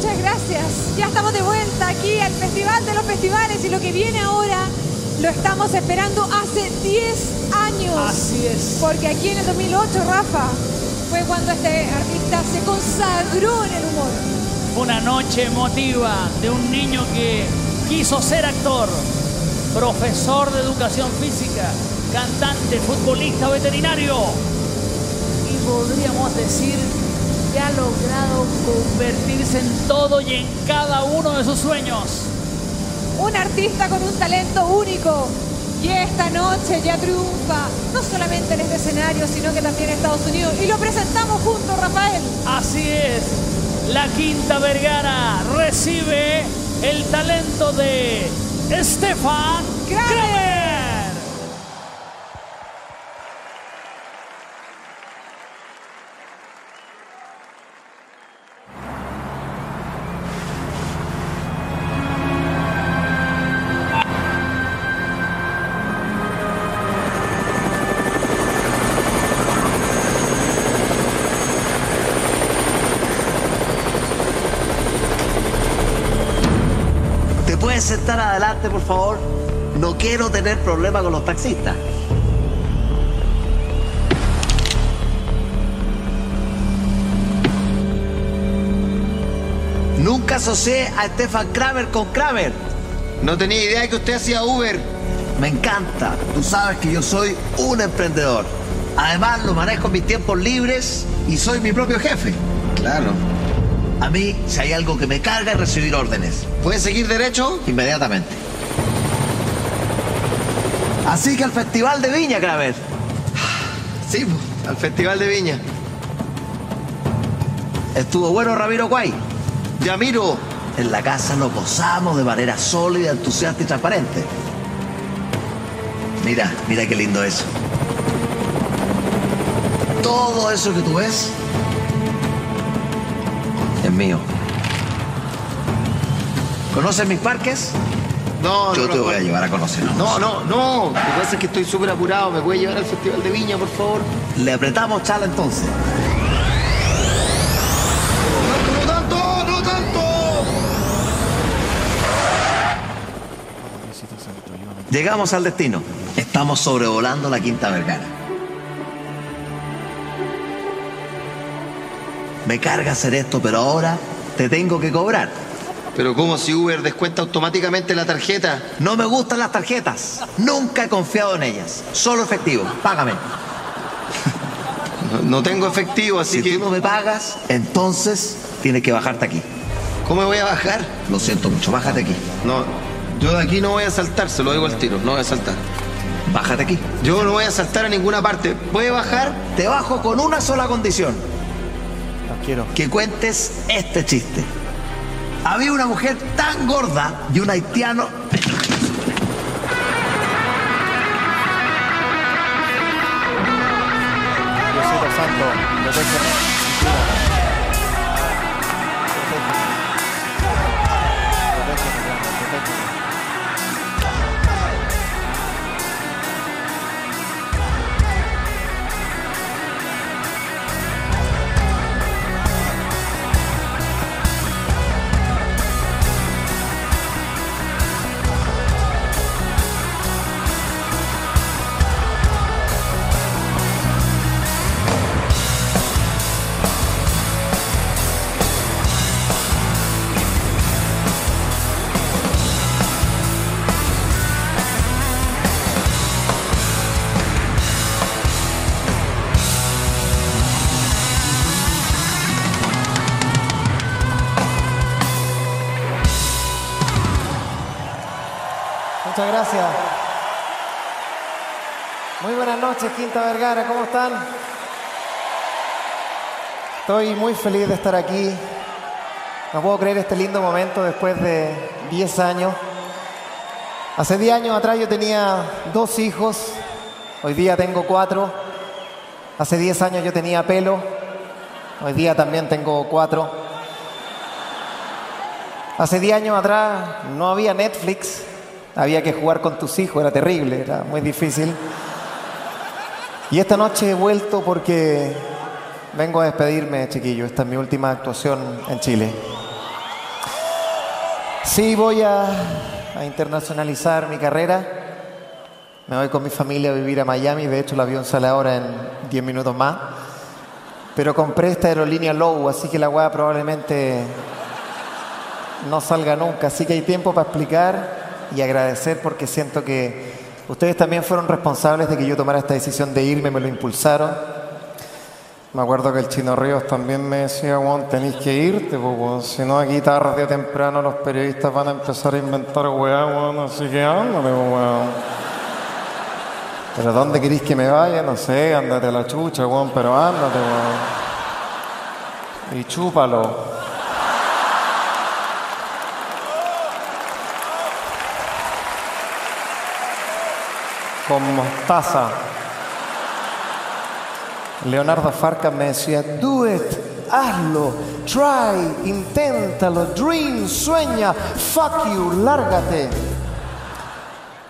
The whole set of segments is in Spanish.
Muchas gracias. Ya estamos de vuelta aquí al Festival de los Festivales y lo que viene ahora lo estamos esperando hace 10 años. Así es. Porque aquí en el 2008, Rafa, fue cuando este artista se consagró en el humor. Una noche emotiva de un niño que quiso ser actor, profesor de educación física, cantante, futbolista, veterinario. Y podríamos decir que ha logrado convertirse en todo y en cada uno de sus sueños. Un artista con un talento único. Y esta noche ya triunfa, no solamente en este escenario, sino que también en Estados Unidos. Y lo presentamos juntos, Rafael. Así es, la Quinta Vergara recibe el talento de Stefan Kramer. Adelante, por favor? No quiero tener problemas con los taxistas. Nunca asocié a Stefan Kramer con Kramer. No tenía idea que usted hacía Uber. Me encanta. Tú sabes que yo soy un emprendedor. Además, lo manejo en mis tiempos libres y soy mi propio jefe. Claro. A mí, si hay algo que me carga, es recibir órdenes. ¿Puede seguir derecho? Inmediatamente. Así que al Festival de Viña, Kramer. Sí, al Festival de Viña. Estuvo bueno Ramiro Guay. Ya miro. En la casa lo gozamos de manera sólida, entusiasta y transparente. Mira, mira qué lindo eso. Todo eso que tú ves es mío. ¿Conoces mis parques? No, Yo no, te no, voy a no. llevar a conocerlos. No, no, no. Lo que pasa es que estoy súper apurado. ¿Me puede llevar al Festival de Viña, por favor? Le apretamos chala entonces. ¡No tanto, no tanto! Llegamos al destino. Estamos sobrevolando la Quinta Vergara. Me carga hacer esto, pero ahora te tengo que cobrar. Pero ¿cómo si Uber descuenta automáticamente la tarjeta? No me gustan las tarjetas. Nunca he confiado en ellas. Solo efectivo. Págame. No, no tengo efectivo, así Si que... tú no me pagas, entonces tienes que bajarte aquí. ¿Cómo me voy a bajar? Lo siento mucho. Bájate aquí. No, yo de aquí no voy a saltar, se lo digo al tiro, no voy a saltar. Bájate aquí. Yo no voy a saltar a ninguna parte. ¿Puede bajar? Te bajo con una sola condición. No quiero. que cuentes este chiste. Había una mujer tan gorda y un haitiano. Noches, Quinta Vergara, ¿cómo están? Estoy muy feliz de estar aquí. No puedo creer este lindo momento después de 10 años. Hace 10 años atrás yo tenía dos hijos, hoy día tengo cuatro. Hace 10 años yo tenía pelo, hoy día también tengo cuatro. Hace 10 años atrás no había Netflix, había que jugar con tus hijos, era terrible, era muy difícil. Y esta noche he vuelto porque vengo a despedirme, chiquillo. Esta es mi última actuación en Chile. Sí, voy a, internacionalizar mi carrera. Me voy con mi familia a vivir a Miami. De hecho, el avión sale ahora en 10 minutos más. Pero compré esta aerolínea Low, así que la weá probablemente no salga nunca. Así que hay tiempo para explicar y agradecer porque siento que ustedes también fueron responsables de que yo tomara esta decisión de irme, me lo impulsaron. Me acuerdo que el Chino Ríos también me decía, Juan, tenéis que irte, si no aquí tarde o temprano los periodistas van a empezar a inventar weá, así que ándale, weón. Pero ¿dónde queréis que me vaya? No sé, ándate a la chucha, weón, pero ándate, weón. Y chúpalo. Con mostaza. Leonardo Farca me decía, do it, hazlo, try, inténtalo, dream, sueña, fuck you, lárgate.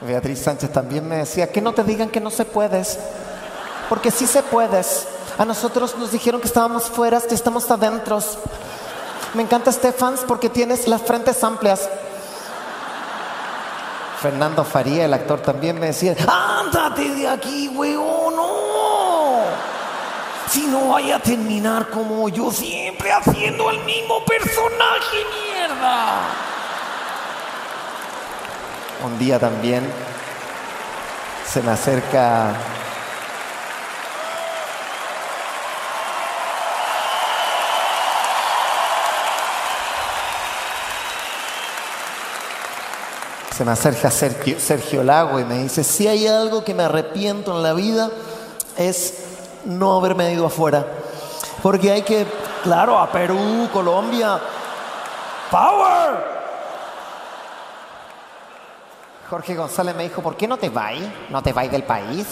Beatriz Sánchez también me decía, que no te digan que no se puedes, porque sí se puedes. A nosotros nos dijeron que estábamos fuera, que estamos adentro. Me encanta Stefans porque tienes las frentes amplias. Fernando Faría, el actor, también me decía, ándate de aquí, weón, no. Si no vaya a terminar como yo siempre haciendo el mismo personaje, mierda. Un día también se me acerca se me acerca Sergio, Sergio Lago y me dice, si hay algo que me arrepiento en la vida es no haberme ido afuera. Porque hay que, claro, a Perú, Colombia, ¡Power! Jorge González me dijo, ¿por qué no te vas? ¿No te vas del país?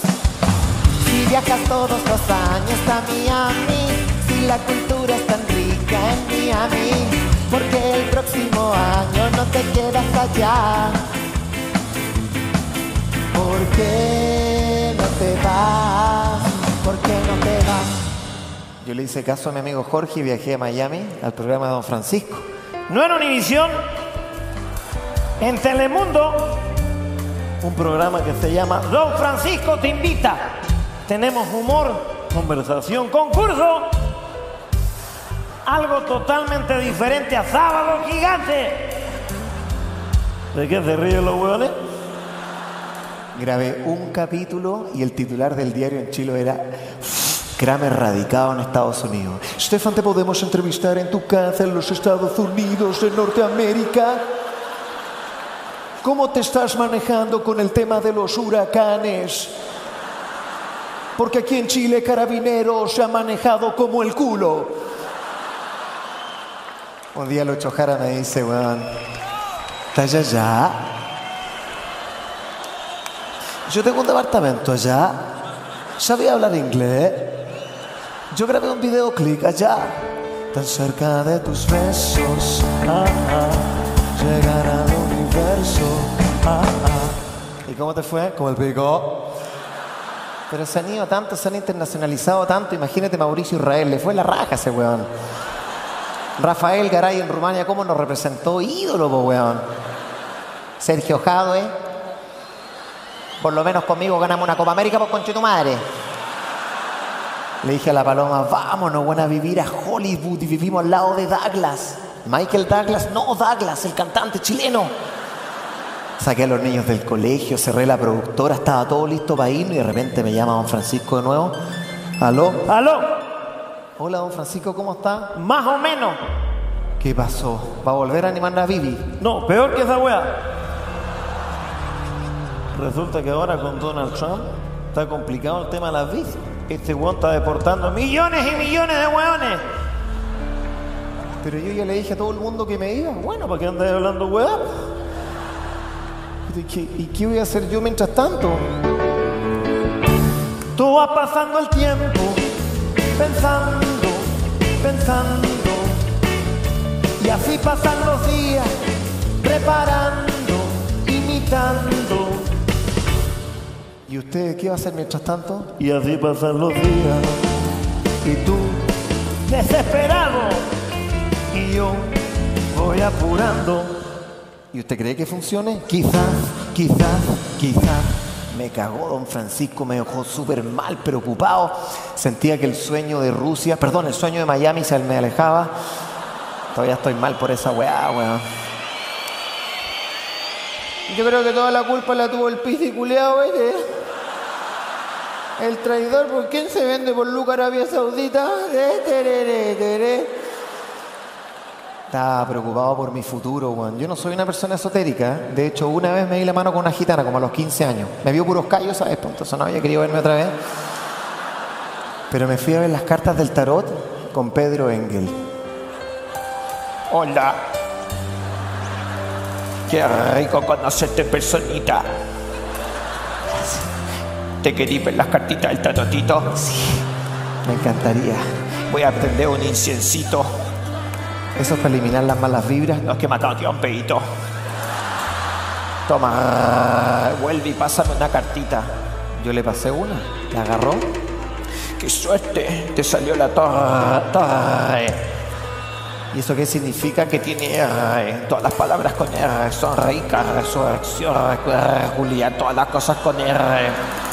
Si viajas todos los años a Miami, si la cultura es tan rica en Miami, porque el próximo año no te quedas allá. ¿Por qué no te vas? ¿Por qué no te vas? Yo le hice caso a mi amigo Jorge y viajé a Miami al programa de Don Francisco. No en Univisión, en Telemundo, Un programa que se llama Don Francisco te invita. Tenemos humor, conversación, concurso. Algo totalmente diferente a Sábado Gigante. ¿De qué se ríen los hueones? Grabé un capítulo y el titular del diario en Chile era Kramer radicado en Estados Unidos. Stefan, te podemos entrevistar en tu casa en los Estados Unidos de Norteamérica. ¿Cómo te estás manejando con el tema de los huracanes? Porque aquí en Chile Carabineros se ha manejado como el culo. Un día Lucho me dice, weón, ¿estás allá? Yo tengo un departamento allá. ¿Sabía hablar inglés? Yo grabé un videoclip allá. Tan cerca de tus besos. Ah, ah, llegar al universo. Ah, ah. ¿Y cómo te fue? Como el pico. Pero se han ido tanto, se han internacionalizado tanto. Imagínate Mauricio Israel, le fue la raja ese weón. Rafael Garay en Rumania, ¿cómo nos representó? Ídolo, weón. Sergio Jadwe, por lo menos conmigo ganamos una Copa América por conche tu madre. Le dije a la paloma, vámonos, buena, a vivir a Hollywood y vivimos al lado de Douglas. Michael Douglas, no Douglas, el cantante chileno. Saqué a los niños del colegio, cerré la productora, estaba todo listo para irnos y de repente me llama don Francisco de nuevo. ¿Aló? ¿Aló? Hola, don Francisco, ¿cómo está? Más o menos. ¿Qué pasó? ¿Va a volver a animar a Vivi? No, peor que esa wea. Resulta que ahora con Donald Trump está complicado el tema de las visas. Este weón está deportando millones y millones de weones. Pero yo ya le dije a todo el mundo que me iba. Bueno, ¿para qué andas hablando weá? ¿Y qué, y qué voy a hacer yo mientras tanto? Tú vas pasando el tiempo pensando, pensando. Y así pasan los días preparando, imitando. ¿Y usted qué va a hacer mientras tanto? Y así pasan los días. Y tú, desesperado. Y yo voy apurando. ¿Y usted cree que funcione? Quizás, quizás, quizás. Me cagó don Francisco, me dejó súper mal, preocupado. Sentía que el sueño de Rusia, perdón, el sueño de Miami se me alejaba. Todavía estoy mal por esa weá, weón. Yo creo que toda la culpa la tuvo el pis y culeado, ¿eh? El traidor, ¿por quién se vende por Luca Arabia Saudita? Eh. Estaba preocupado por mi futuro, weón. Yo no soy una persona esotérica. ¿eh? De hecho, una vez me di la mano con una gitana, como a los 15 años. Me vio puros callos, ¿sabes? Pues entonces no había querido verme otra vez. Pero me fui a ver las cartas del tarot con Pedro Engel. Hola. Qué rico conocerte personita. ¿Te querís ver las cartitas del tarotito? Me encantaría. Voy a prender un inciencito. Eso es para eliminar las malas vibras. No es que me acabo de tirar un pedito. Toma, vuelve y pásame una cartita. Yo le pasé una. La agarró. Qué suerte, te salió la torre. torre. ¿Y eso qué significa? Que tiene R. Todas las palabras con R son ricas. Resurrección, Julián, todas las cosas con R.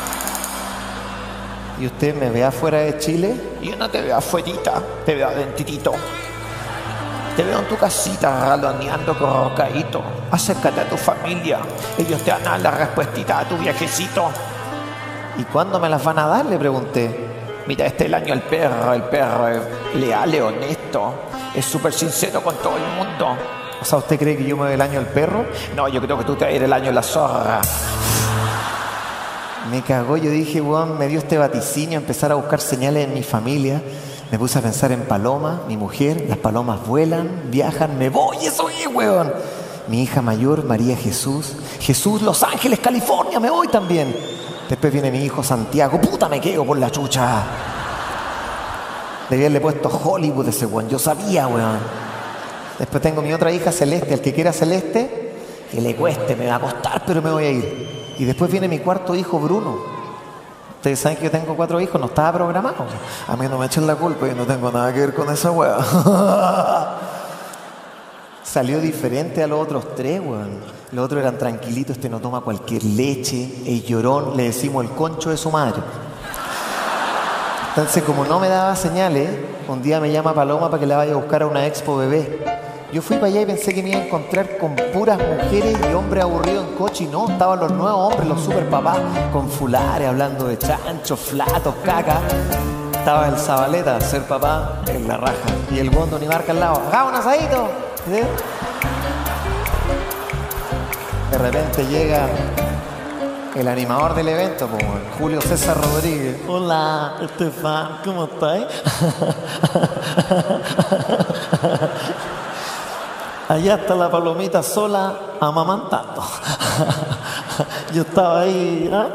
¿Y usted me ve afuera de Chile? Yo no te veo afuerita, te veo adentritito. Te veo en tu casita raloneando con Rocaíto. Acércate a tu familia. Ellos te van a dar a tu viajecito. ¿Y cuándo me las van a dar? Le pregunté. Mira, este es el año el perro. El perro es leal, es honesto. Es súper sincero con todo el mundo. O sea, ¿usted cree que yo me doy el año el perro? No, yo creo que tú te vas el año la zorra. Me cagó, yo dije, weón, me dio este vaticinio empezar a buscar señales en mi familia. Me puse a pensar en Paloma, mi mujer, las palomas vuelan, viajan, me voy, eso es, weón. Mi hija mayor, María Jesús. Jesús, Los Ángeles, California, me voy también. Después viene mi hijo Santiago, puta me quedo por la chucha. Debía haberle puesto Hollywood ese weón, yo sabía, weón. Después tengo mi otra hija Celeste, el que quiera Celeste, que le cueste, me va a costar, pero me voy a ir. Y después viene mi cuarto hijo, Bruno. Ustedes saben que yo tengo cuatro hijos, no estaba programado. A mí no me echen la culpa, yo no tengo nada que ver con esa weá. Salió diferente a los otros tres, weón. Los otros eran tranquilitos, este no toma cualquier leche, el llorón, le decimos el concho de su madre. Entonces, como no me daba señales, un día me llama Paloma para que la vaya a buscar a una expo bebé. Yo fui para allá y pensé que me iba a encontrar con puras mujeres y hombres aburridos en coche y no, estaban los nuevos hombres, los super papás, con fulares, hablando de chanchos, flatos, caca. Estaba el Zabaleta, ser papá, en la raja. Y el Bondo ni marca al lado, ¡hagamos un asadito! ¿Sí? De repente llega el animador del evento, como Julio César Rodríguez. Hola, Estefan, ¿cómo estás? Allá está la palomita sola amamantando. Yo estaba ahí ¿ah?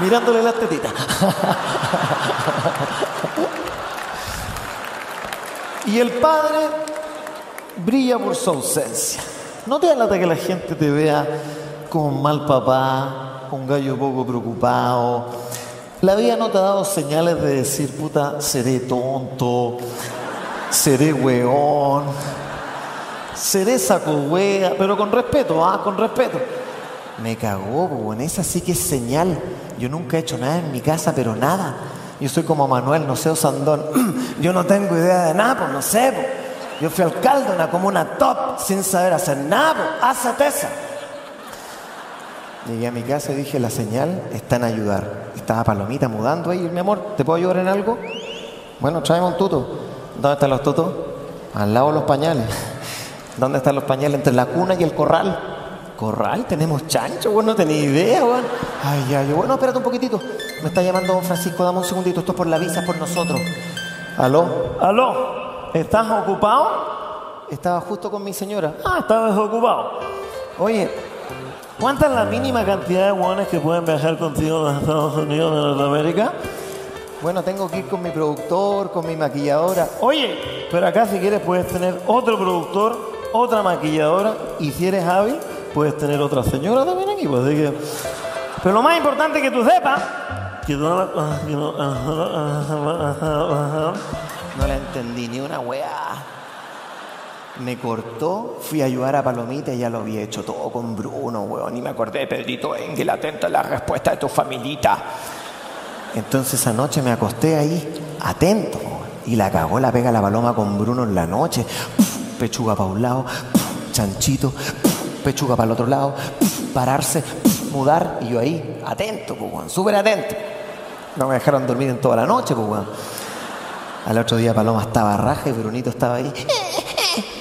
mirándole las tetitas. y el padre brilla por su ausencia. No te lata que la gente te vea como un mal papá, un gallo poco preocupado. La vida no te ha dado señales de decir, puta, seré tonto, seré weón saco wea, pero con respeto, ah, con respeto. Me cagó, en esa sí que es señal. Yo nunca he hecho nada en mi casa, pero nada. Yo soy como Manuel, no sé, Osandón. Yo no tengo idea de nada, pues no sé. Pues. Yo fui alcalde de una comuna top sin saber hacer nada, pues. hazte esa. Llegué a mi casa y dije, la señal está en ayudar. Estaba Palomita mudando ahí, mi amor, ¿te puedo ayudar en algo? Bueno, tráeme un tuto. ¿Dónde están los tutos? Al lado de los pañales. ¿Dónde están los pañales? Entre la cuna y el corral. ¿Corral? ¿Tenemos chancho? Bueno, no tenía idea, weón. Ay, ay, bueno, espérate un poquitito. Me está llamando don Francisco, dame un segundito. Esto es por la visa, por nosotros. ¿Aló? ¿Aló? ¿Estás ocupado? Estaba justo con mi señora. Ah, estabas ocupado. Oye, ¿cuánta es la mínima cantidad de hueones que pueden viajar contigo a los Estados Unidos de Norteamérica? Bueno, tengo que ir con mi productor, con mi maquilladora. Oye, pero acá si quieres puedes tener otro productor, otra maquilladora y si eres hábil puedes tener otra señora también aquí. Pues, que... Pero lo más importante que tú sepas que no, la- entendí ni una weá. Me cortó, fui a ayudar a Palomita y ya lo había hecho todo con Bruno, weón. Y me acordé de Pedrito Engel, atento a la respuesta de tu familita. Entonces anoche me acosté ahí, atento, y la cagó la pega la paloma con Bruno en la noche. Pechuga para un lado, chanchito, pechuga para el otro lado, pararse, mudar, y yo ahí, atento, pues, súper atento. No me dejaron dormir en toda la noche, pues. Al otro día Paloma estaba raja y Brunito estaba ahí.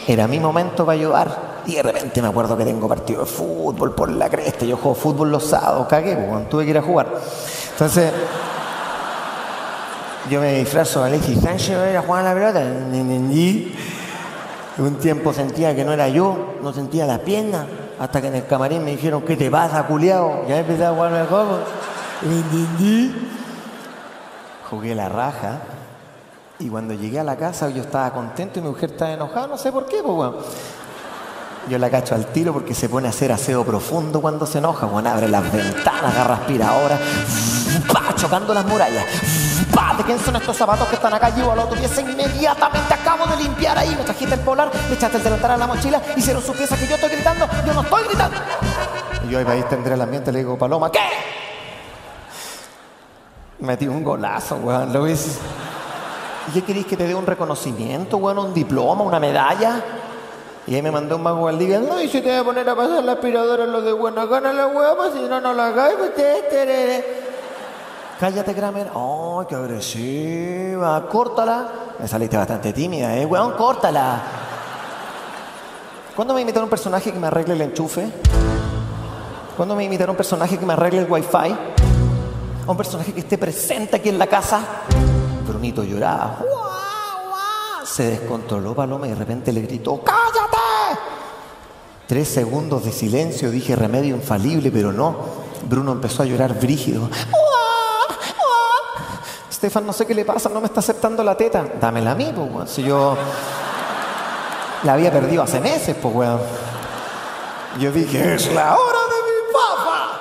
Era mi momento para ayudar. Y de repente me acuerdo que tengo partido de fútbol por la cresta. Yo juego fútbol los sábados, cagué, pues, tuve que ir a jugar. Entonces, yo me disfrazo Alexis Sánchez voy a a jugar a la pelota. Un tiempo sentía que no era yo, no sentía las piernas. Hasta que en el camarín me dijeron, ¿qué te pasa, culiao? Ya empecé a jugar al juego. Jugué la raja. Y cuando llegué a la casa yo estaba contento y mi mujer estaba enojada, no sé por qué, pues. Yo la cacho al tiro porque se pone a hacer aseo profundo cuando se enoja, weón. Abre las ventanas, agarra aspiradora, pa, chocando las murallas. Pa, ¿de quién son estos zapatos que están acá? Llevo al otro pieza inmediatamente acabo de limpiar ahí. Me trajiste el polar, me echaste el delantal a la mochila, hicieron su pieza que yo estoy gritando, yo no estoy gritando. Y yo ahí extender el ambiente le digo, Paloma, ¿qué? Metí un golazo, weón, ves. ¿Y qué queréis que te dé un reconocimiento, weón? ¿Un diploma, una medalla? Y ahí me mandó un mago al día, no, y si te voy a poner a pasar la aspiradora en lo de buena gana la hueva, si no, no la hagáis, pues te- Cállate, Kramer. ¡Oh, qué agresiva! Córtala. Me saliste bastante tímida, ¿eh? Weón, córtala. ¿Cuándo me invitar un personaje que me arregle el enchufe? ¿Cuándo me invitar un personaje que me arregle el wifi? ¿A un personaje que esté presente aquí en la casa? Brunito lloraba. Se descontroló Paloma y de repente le gritó, ¡cállate! Tres segundos de silencio, dije remedio infalible, pero no. Bruno empezó a llorar brígido. Estefan, no sé qué le pasa, no me está aceptando la teta. Dámela a mí, pues, weón. Si yo la había perdido hace meses, pues, weón. Yo dije, es la hora de mi papa.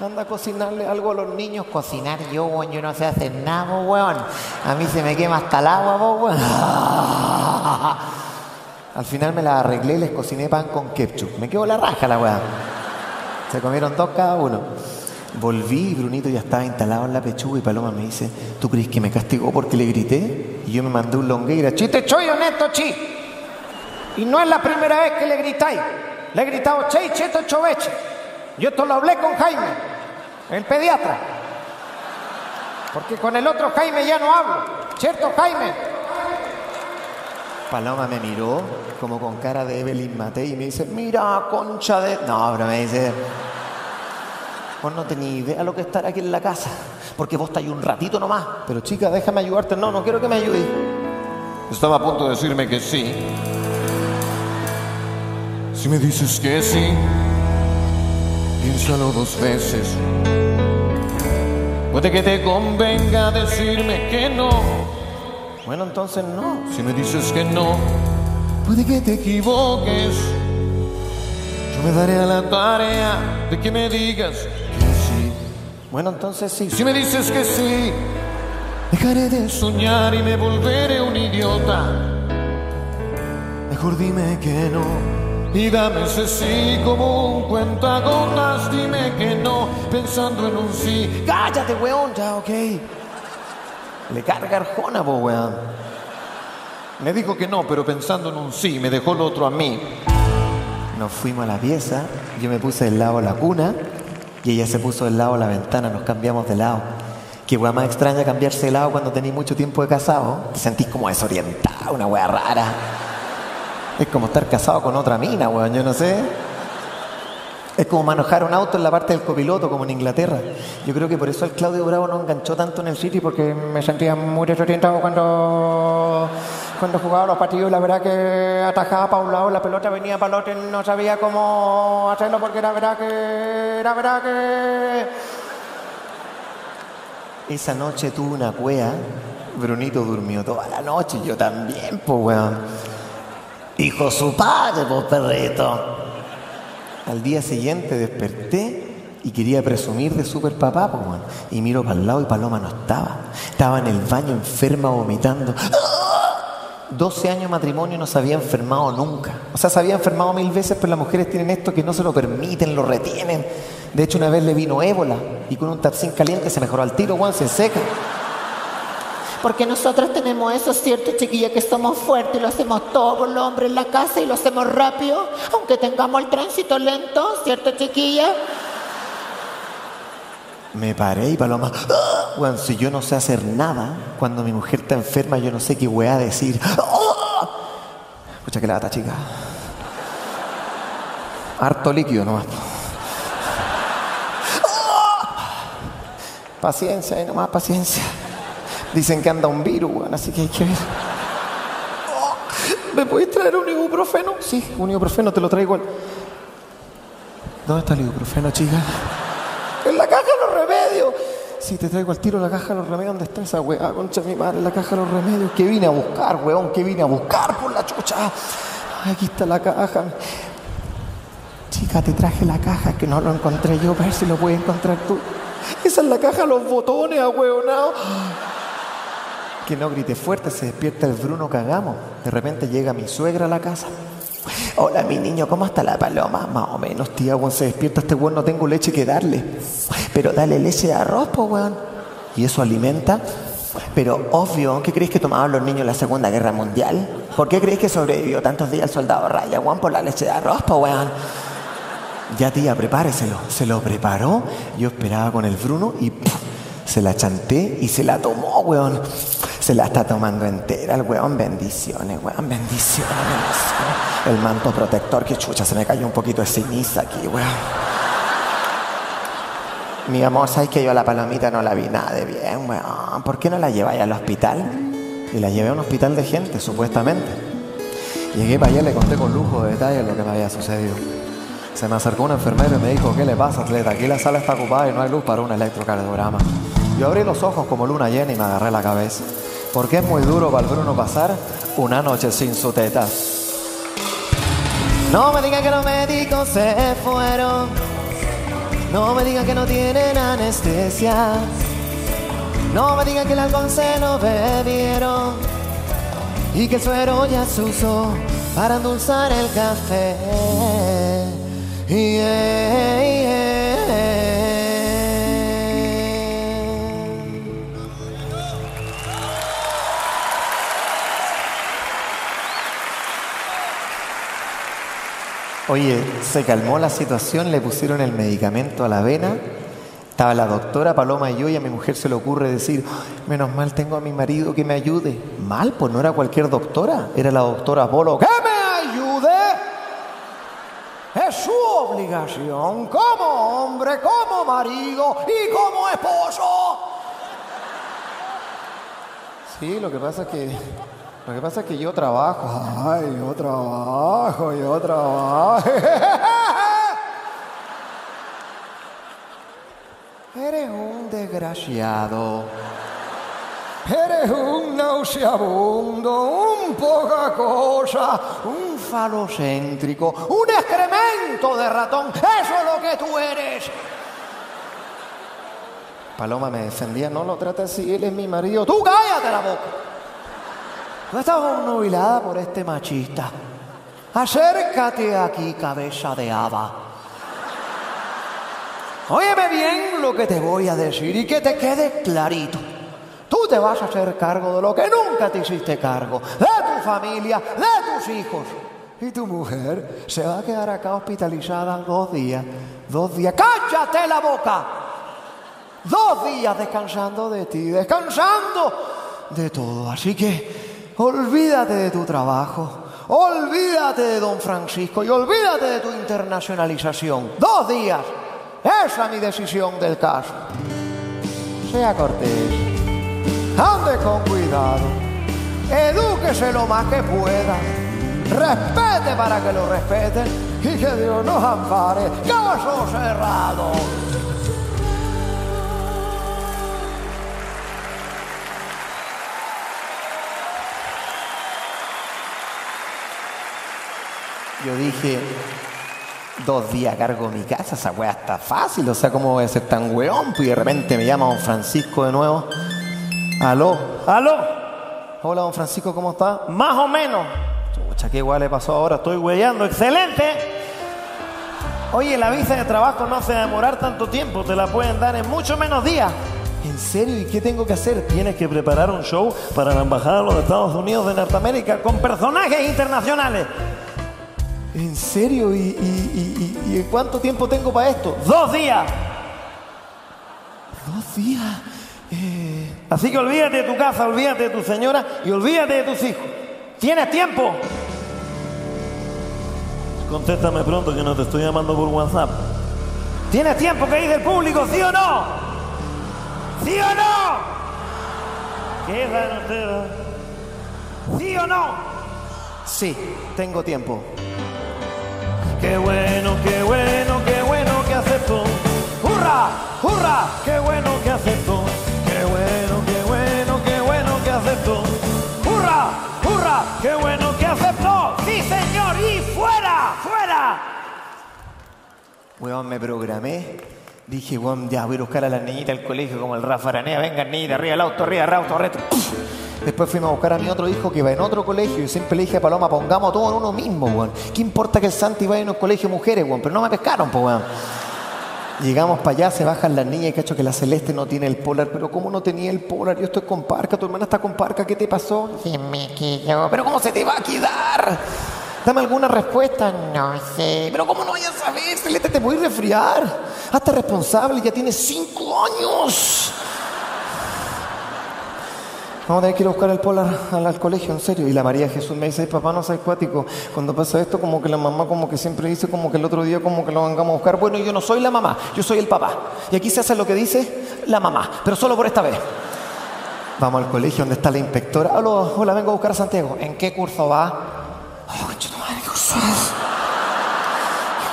Anda a cocinarle algo a los niños. Cocinar yo, weón, yo no sé hacer nada, weón. A mí se me quema hasta el agua, weón. Al final me la arreglé les cociné pan con ketchup. Me quedó la raja la weá. Se comieron dos cada uno. Volví y Brunito ya estaba instalado en la pechuga y Paloma me dice, ¿tú crees que me castigó porque le grité? Y yo me mandé un longueira. Chiste, choy, honesto, chi. Y no es la primera vez que le gritáis. Le he gritado, che, cheto, choveche. Yo esto lo hablé con Jaime, el pediatra. Porque con el otro Jaime ya no hablo. ¿Cierto, Jaime? Paloma me miró como con cara de Evelyn Matei y me dice, mira, concha de... No, pero me dice, vos no tenéis idea lo que es estar aquí en la casa, porque vos estáis un ratito nomás. Pero chica, déjame ayudarte. No, no quiero que me ayudes. Estaba a punto de decirme que sí. Si me dices que sí, piénsalo dos veces. Puede que te convenga decirme que no. Bueno, entonces no. Si me dices que no, puede que te equivoques. Yo me daré a la tarea de que me digas. Bueno, entonces sí. Si me dices que sí, dejaré de soñar y me volveré un idiota. Mejor dime que no. Y dame ese sí como un cuentagotas. Dime que no, pensando en un sí. Cállate, weón, ya, ok. Le carga Arjona, po, weón. Me dijo que no, pero pensando en un sí, me dejó el otro a mí. Nos fuimos a la pieza, yo me puse del lado de la cuna y ella se puso del lado de la ventana, nos cambiamos de lado. Qué weá más extraña cambiarse de lado cuando tenéis mucho tiempo de casado. Te sentís como desorientado, una weá rara. Es como estar casado con otra mina, weón, yo no sé. Es como manejar un auto en la parte del copiloto, como en Inglaterra. Yo creo que por eso el Claudio Bravo no enganchó tanto en el City, porque me sentía muy desorientado cuando, cuando jugaba los partidos. La verdad que atajaba para un lado, la pelota venía para el otro y no sabía cómo hacerlo, porque era verdad que. Era verdad que. Esa noche tuve una cuea. Brunito durmió toda la noche, yo también, pues, weón. Hijo su padre, pues, perrito. Al día siguiente desperté y quería presumir de super papá, pues, weón. Y miro para el lado y Paloma no estaba. Estaba en el baño enferma vomitando. 12 años de matrimonio no se había enfermado nunca. O sea, se había enfermado mil veces, pero las mujeres tienen esto que no se lo permiten, lo retienen. De hecho, una vez le vino ébola y con un tapsín caliente se mejoró al tiro, Juan, se seca. Porque nosotros tenemos eso, ¿cierto, chiquilla? Que somos fuertes y lo hacemos todo por los hombres en la casa y lo hacemos rápido, aunque tengamos el tránsito lento, ¿cierto, chiquilla? Me paré y Paloma, ¡ah! Si yo no sé hacer nada, cuando mi mujer está enferma, yo no sé qué weá decir. ¡Ah! Escucha que lata, chica. Harto líquido nomás. ¡Ah! Paciencia, ahí nomás, paciencia. Dicen que anda un virus, weón, así que hay que ver. ¡Ah! ¿Me puedes traer un ibuprofeno? Sí, un ibuprofeno te lo traigo. ¿Dónde está el ibuprofeno, chica? En la caja de los remedios. Si te traigo al tiro la caja de los remedios, ¿dónde está esa weá? Concha mi madre, la caja de los remedios. ¿Qué vine a buscar, weón? ¿Qué vine a buscar por la chucha? Aquí está la caja. Chica, te traje la caja, que no lo encontré yo, a ver si lo puedes encontrar tú. Esa es la caja de los botones, ahueonado. Que no grite fuerte, se despierta el Bruno cagamos. De repente llega mi suegra a la casa. Hola, mi niño, ¿cómo está la paloma? Más o menos, tía, weón, se despierta este weón, no tengo leche que darle. Pero dale leche de arroz, po, weón. Y eso alimenta. Pero obvio, ¿qué crees que tomaban los niños en la Segunda Guerra Mundial? ¿Por qué crees que sobrevivió tantos días el soldado Raya, weón, por la leche de arroz, po, weón? Ya, tía, prepáreselo. Se lo preparó, yo esperaba con el Bruno y. se la chanté y se la tomó, weón. Se la está tomando entera el weón. Bendiciones, weón. Bendiciones. El manto protector, que chucha, se me cayó un poquito de ceniza aquí, weón. Mi amor, ¿sabes que yo a la palomita no la vi nada de bien, weón? ¿Por qué no la lleváis al hospital? Y la llevé a un hospital de gente, supuestamente. Llegué para allá y le conté con lujo de detalles lo que me había sucedido. Se me acercó un enfermero y me dijo, ¿qué le pasa, atleta? Aquí la sala está ocupada y no hay luz para un electrocardiograma. Yo abrí los ojos como luna llena y me agarré la cabeza. Porque es muy duro para el Bruno pasar una noche sin su teta. No me digan que los médicos se fueron. No me digan que no tienen anestesia. No me digan que el alcohol se lo bebieron. Y que el suero ya se usó para endulzar el café. Yeah, yeah. Oye, se calmó la situación, le pusieron el medicamento a la vena. Estaba la doctora Paloma y yo y a mi mujer se le ocurre decir, menos mal tengo a mi marido que me ayude. Mal, pues no era cualquier doctora, era la doctora Polo. ¡Que me ayude! Es su obligación como hombre, como marido y como esposo. Sí, lo que pasa es que lo que pasa es que yo trabajo. Ay, yo trabajo, yo trabajo. Eres un desgraciado. Eres un nauseabundo, un poca cosa, un falocéntrico, un excremento de ratón. Eso es lo que tú eres. Paloma me defendía, no lo trates así, él es mi marido. Tú cállate la boca. Tú estás obnubilada por este machista. Acércate aquí, cabeza de haba. Óyeme bien lo que te voy a decir y que te quede clarito. Tú te vas a hacer cargo de lo que nunca te hiciste cargo, de tu familia, de tus hijos. Y tu mujer se va a quedar acá hospitalizada dos días. Dos días. ¡Cállate la boca! Dos días descansando de ti, descansando de todo. Así que olvídate de tu trabajo, olvídate de don Francisco y olvídate de tu internacionalización. Dos días. Esa es mi decisión del caso. Sea cortés, ande con cuidado, edúquese lo más que pueda, respete para que lo respeten y que Dios nos ampare. Caso cerrado. Yo dije, dos días cargo mi casa, esa weá está fácil, o sea, ¿cómo voy a ser tan weón? Pues y de repente me llama don Francisco de nuevo. Aló, aló. Hola, don Francisco, ¿cómo está? Más o menos. Chucha, qué igual le pasó ahora. Estoy huellando. ¡Excelente! Oye, la visa de trabajo no se va a demorar tanto tiempo. Te la pueden dar en mucho menos días. ¿En serio? ¿Y qué tengo que hacer? Tienes que preparar un show para la Embajada de los Estados Unidos de Norteamérica con personajes internacionales. ¿En serio? ¿Y, y, y, y cuánto tiempo tengo para esto? ¡Dos días! Dos días. Eh, Así que olvídate de tu casa, olvídate de tu señora y olvídate de tus hijos. ¿Tienes tiempo? Contéstame pronto que no te estoy llamando por WhatsApp. ¿Tienes tiempo que ir del público, sí o no? ¿Sí o no? ¿Qué ustedes? ¿Sí o no? sí, tengo tiempo. Qué bueno, qué bueno, qué bueno que aceptó. ¡Hurra! ¡Hurra! Qué bueno que aceptó. Qué bueno, qué bueno, qué bueno que aceptó. ¡Hurra! ¡Hurra! ¡Qué bueno que aceptó! ¡Sí, señor! ¡Y fuera! ¡Fuera! Weón, me programé. Dije, weón, ya voy a buscar a las niñitas al colegio como el Rafa Aranea. Vengan, niñita, arriba el auto, arriba el auto, retro. Después fuimos a buscar a mi otro hijo que va en otro colegio y siempre le dije a Paloma, pongamos todo en uno mismo, weón. ¿Qué importa que el Santi vaya en un colegio de mujeres, weón? Pero no me pescaron, pues, weón. Llegamos para allá, se bajan las niñas y cacho que la Celeste no tiene el polar. Pero ¿cómo no tenía el polar? Yo estoy con parca, tu hermana está con parca, ¿qué te pasó? Se me quedó. ¿Pero cómo se te va a quedar? Dame alguna respuesta. No sé. Pero ¿cómo no vayas a saber? Celeste, te voy a resfriar. Hazte responsable, ya tienes cinco años. Vamos a tener que ir a buscar el polar al, al colegio, en serio. Y la María Jesús me dice, "Ay, papá, no soy acuático. Cuando pasa esto, como que la mamá como que siempre dice como que el otro día como que lo vengamos a buscar. Bueno, yo no soy la mamá, yo soy el papá. Y aquí se hace lo que dice la mamá, pero solo por esta vez. Vamos al colegio donde está la inspectora. Hola, hola, vengo a buscar a Santiago. ¿En qué curso va? Oh, madre, ¿qué curso? ¿Qué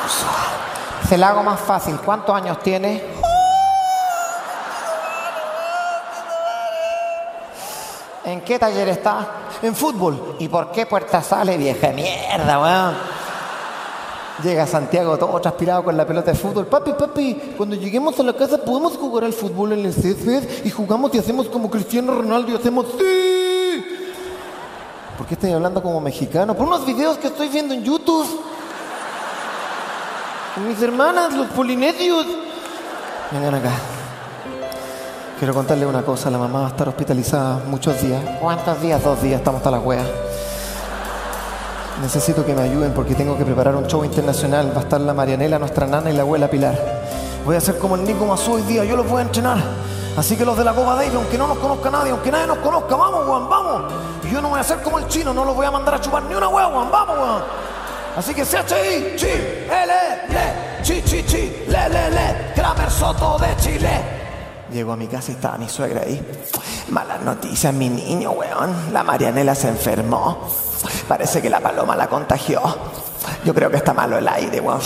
curso? Se la hago más fácil. ¿Cuántos años tiene? ¿En qué taller está? En fútbol. ¿Y por qué puerta sale, vieja mierda, weón? Llega Santiago todo transpirado con la pelota de fútbol. Papi, papi, cuando lleguemos a la casa podemos jugar al fútbol en el césped y jugamos y hacemos como Cristiano Ronaldo y hacemos ¡Sí! ¿Por qué estoy hablando como mexicano? Por unos videos que estoy viendo en YouTube. Mis hermanas, los polinesios. Vengan acá. Quiero contarle una cosa. La mamá va a estar hospitalizada muchos días. ¿Cuántos días? Dos días. Estamos hasta la wea. Necesito que me ayuden porque tengo que preparar un show internacional. Va a estar la Marianela, nuestra nana y la abuela Pilar. Voy a hacer como el Nico Mazú hoy día. Yo los voy a entrenar. Así que los de la Copa Davis, aunque no nos conozca nadie, aunque nadie nos conozca, vamos, weón, vamos. Y yo no voy a hacer como el chino, no los voy a mandar a chupar ni una weón, weón, vamos, weón. Así que CHI, chi, L, le, chi, chi, chi, le, le, le, Kramer Soto de Chile. Llego a mi casa y estaba mi suegra ahí. Malas noticias, mi niño, weón. La Marianela se enfermó. Parece que la paloma la contagió. Yo creo que está malo el aire, weón.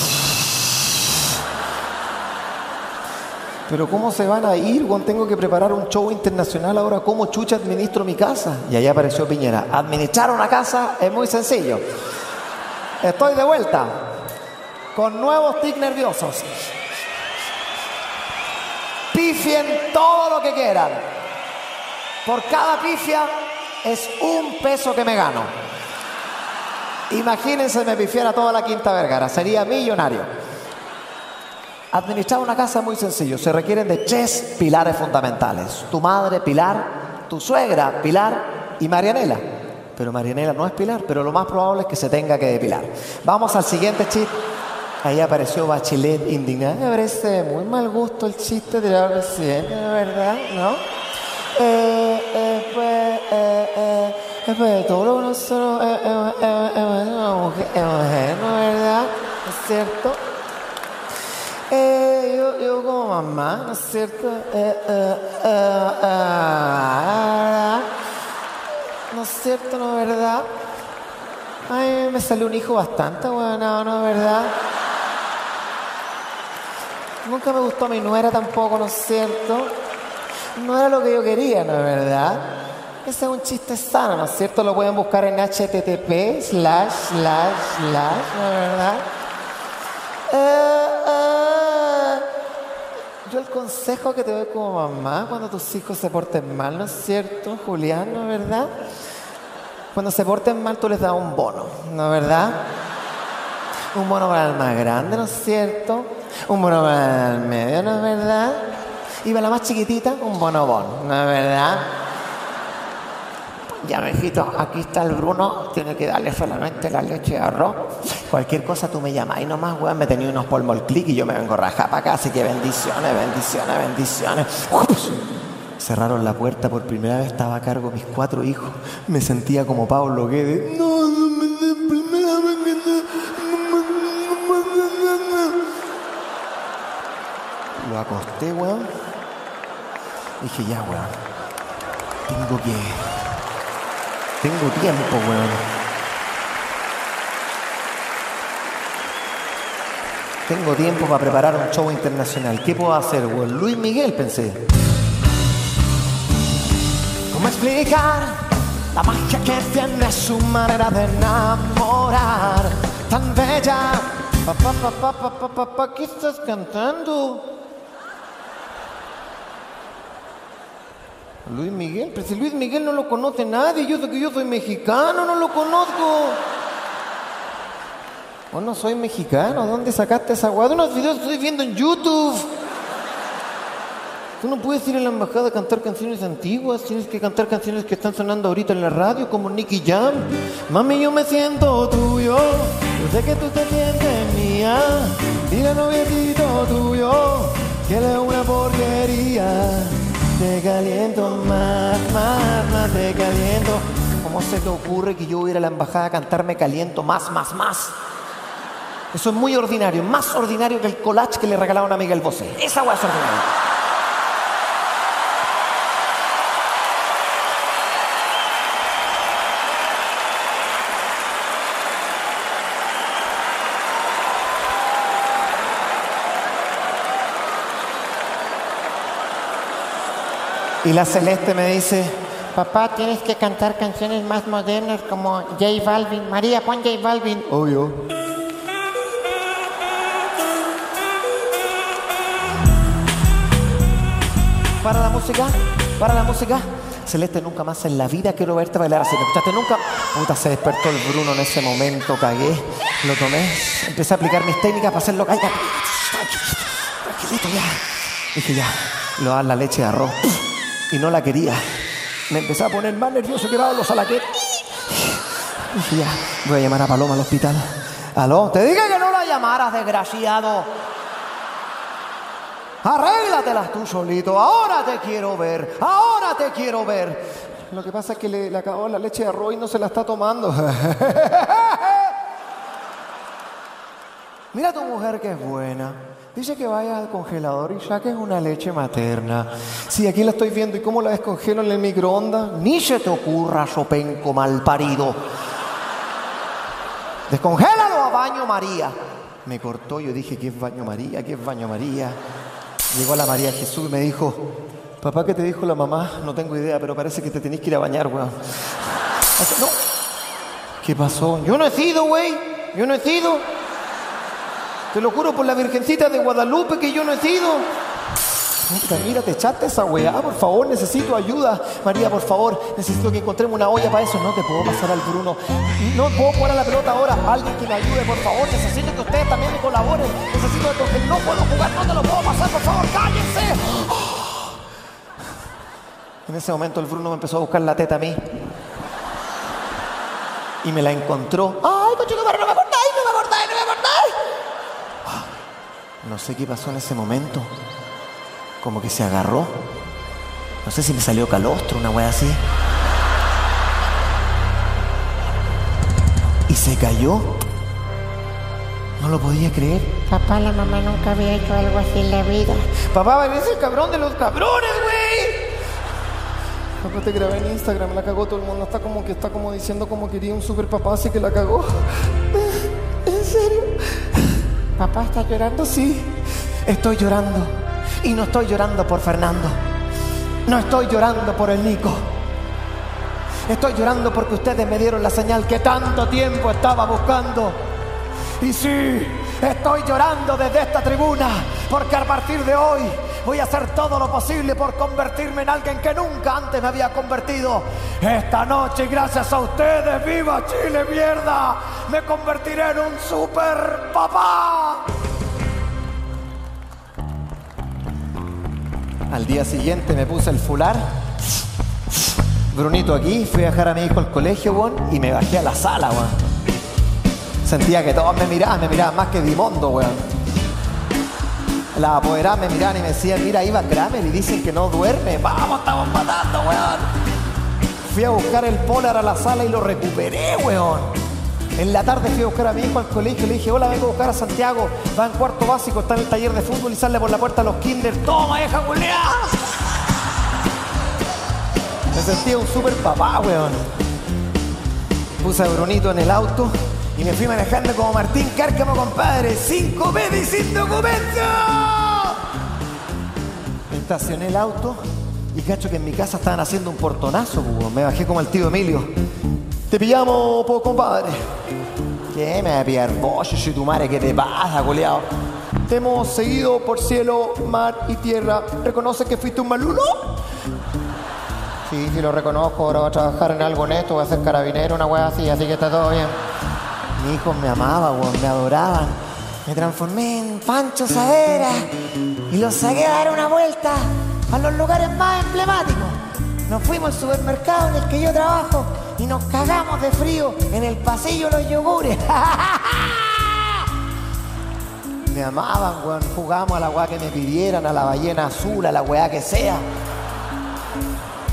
Pero ¿cómo se van a ir, weón? Tengo que preparar un show internacional ahora. ¿Cómo chucha administro mi casa? Y ahí apareció Piñera. Administrar una casa es muy sencillo. Estoy de vuelta. Con nuevos tics nerviosos. Pifien todo lo que quieran. Por cada pifia es un peso que me gano. Imagínense me pifiara toda la Quinta Vergara, sería millonario. Administrar una casa es muy sencillo, se requieren de tres pilares fundamentales. Tu madre, Pilar, tu suegra, Pilar y Marianela. Pero Marianela no es Pilar, pero lo más probable es que se tenga que depilar. Vamos al siguiente chiste. Ahí apareció Bachelet indignada. Me parece muy mal gusto el chiste de la presidenta, ¿verdad? ¿No? Eh, eh, pues, eh, eh, de todo lo que nosotros eh, eh, eh, eh, eh, ¿no verdad? ¿No es cierto? Eh, yo, yo como mamá, ¿no es cierto? Eh, eh, eh, eh, ¿No es cierto, no verdad? Ay, me salió un hijo bastante bueno, ¿no es verdad? Nunca me gustó mi nuera tampoco, ¿no es cierto? No era lo que yo quería, ¿no es verdad? Ese es un chiste sano, ¿no es cierto? Lo pueden buscar en http slash slash slash, ¿no es verdad? Eh, eh, yo el consejo que te doy como mamá cuando tus hijos se porten mal, ¿no es cierto, Julián, ¿no es verdad? Cuando se porten mal, tú les das un bono, ¿no es verdad? Un bono para el más grande, ¿no es cierto? Un bono para el medio, ¿no es verdad? Y para la más chiquitita, un bono bono, ¿no es verdad? Ya, mijito, aquí está el Bruno, tiene que darle solamente la leche de arroz. Cualquier cosa tú me llamas. Y nomás, weón, me tenía unos polmos clic y yo me vengo a rajar para acá. Así que bendiciones, bendiciones, bendiciones. Cerraron la puerta por primera vez, estaba a cargo mis cuatro hijos. Me sentía como Pablo Guedes. No, no me den primera vez que no, no Lo acosté, weón. Dije, ya, weón. Tengo que. Tengo tiempo, weón. Tengo tiempo para preparar un show internacional. ¿Qué puedo hacer, weón? Luis Miguel, pensé. ¿Cómo explicar la magia que tiene su manera de enamorar? Tan bella. Pa, pa, pa, pa, ¿qué estás cantando? Luis Miguel, pero si Luis Miguel no lo conoce nadie, yo que yo soy mexicano, no lo conozco. ¿O no soy mexicano? ¿Dónde sacaste esa guada? Unos videos estoy viendo en YouTube. Tú no puedes ir a la embajada a cantar canciones antiguas, tienes que cantar canciones que están sonando ahorita en la radio, como Nicky Jam. Mami, yo me siento tuyo, yo sé que tú te sientes mía. Dile noviecito tuyo, que él es una porquería. Te caliento más, más, más, te caliento. ¿Cómo se te ocurre que yo voy a ir a la embajada a cantarme caliento más, más, más? Eso es muy ordinario, más ordinario que el collage que le regalaron a Miguel Bosé. Esa hueá es ordinaria. Y la Celeste me dice, Papá, tienes que cantar canciones más modernas como J Balvin. María, pon J Balvin. obvio. Para la música, para la música. Celeste, nunca más en la vida quiero verte bailar así. ¿Me escuchaste nunca? Puta, se despertó el Bruno en ese momento, cagué. Lo tomé, empecé a aplicar mis técnicas para hacerlo. Ay, ya, tranquilito ya. Dije ya, lo da la leche de arroz. Y no la quería. Me empecé a poner más nervioso que los salaquetes. Dije ya, voy a llamar a Paloma al hospital. Aló, te dije que no la llamaras, desgraciado. Arréglatelas tú solito. Ahora te quiero ver. Ahora te quiero ver. Lo que pasa es que le, le acabó la leche de arroz y no se la está tomando. Mira tu mujer que es buena. Dice que vaya al congelador y saques una leche materna. Sí, aquí la estoy viendo. ¿Y cómo la descongelo en el microondas? Ni se te ocurra, sopenco mal parido. Descongélalo a baño María. Me cortó, yo dije, ¿qué es baño María? ¿Qué es baño María? Llegó la María Jesús y me dijo, papá, ¿qué te dijo la mamá? No tengo idea, pero parece que te tenés que ir a bañar, weón. No. ¿Qué pasó? Yo no he sido, güey. Yo no he sido. Te lo juro por la Virgencita de Guadalupe que yo no he sido. Mira, te echaste esa weá, por favor, necesito ayuda. María, por favor, necesito que encontremos una olla para eso. No te puedo pasar al Bruno. No puedo jugar a la pelota ahora. Alguien que me ayude, por favor. Necesito que ustedes también me colaboren. Necesito que no puedo jugar, no te lo puedo pasar, por favor, cállense. En ese momento el Bruno me empezó a buscar la teta a mí. Y me la encontró. ¡Ay, acordáis, no me acordáis, no me acordáis! No sé qué pasó en ese momento. Como que se agarró. No sé si me salió calostro, una wea así. Y se cayó. No lo podía creer. Papá, la mamá nunca había hecho algo así en la vida. Papá, eres el cabrón de los cabrones, güey. Papá, te grabé en Instagram, la cagó todo el mundo. Está como que está como diciendo como quería un super papá, así que la cagó. ¿En serio? Papá, ¿estás llorando? Sí, estoy llorando. Y no estoy llorando por Fernando. No estoy llorando por el Nico. Estoy llorando porque ustedes me dieron la señal que tanto tiempo estaba buscando. Y sí, estoy llorando desde esta tribuna porque a partir de hoy Voy a hacer todo lo posible por convertirme en alguien que nunca antes me había convertido. Esta noche, gracias a ustedes, viva Chile, mierda, me convertiré en un super papá. Al día siguiente me puse el fular. Brunito aquí, fui a dejar a mi hijo al colegio, weón, y me bajé a la sala, weón. Sentía que todos me miraban, me miraban más que Dimondo, weón. Las apoderadas me miraban y me decían, mira, iba Kramer y dicen que no duerme. Vamos, estamos matando, weón. Fui a buscar el polar a la sala y lo recuperé, weón. En la tarde fui a buscar a mi hijo al colegio y le dije, hola, vengo a buscar a Santiago. Va en cuarto básico, está en el taller de fútbol y sale por la puerta a los kinder. ¡Toma, hija culeada! Me sentía un super papá, weón. Puse a Brunito en el auto y me fui manejando como Martín Cárcamo, compadre. Cinco veces sin documento. Estacioné el auto y cacho que en mi casa estaban haciendo un portonazo, weón. Me bajé como el tío Emilio. Te pillamos, po, compadre. ¿Qué me va a pillar vos, si tu madre? ¿Qué te pasa, goleado? Te hemos seguido por cielo, mar y tierra. ¿Reconoces que fuiste un malulo? Sí, sí lo reconozco. Ahora voy a trabajar en algo honesto, voy a ser carabinero, una wea así, así que está todo bien. Mis hijos me amaban, weón, me adoraban. Me transformé en Pancho Savera y los saqué a dar una vuelta a los lugares más emblemáticos. Nos fuimos al supermercado en el que yo trabajo y nos cagamos de frío en el pasillo los yogures. Me amaban, weón. Jugamos a la weá que me pidieran, a la ballena azul, a la weá que sea.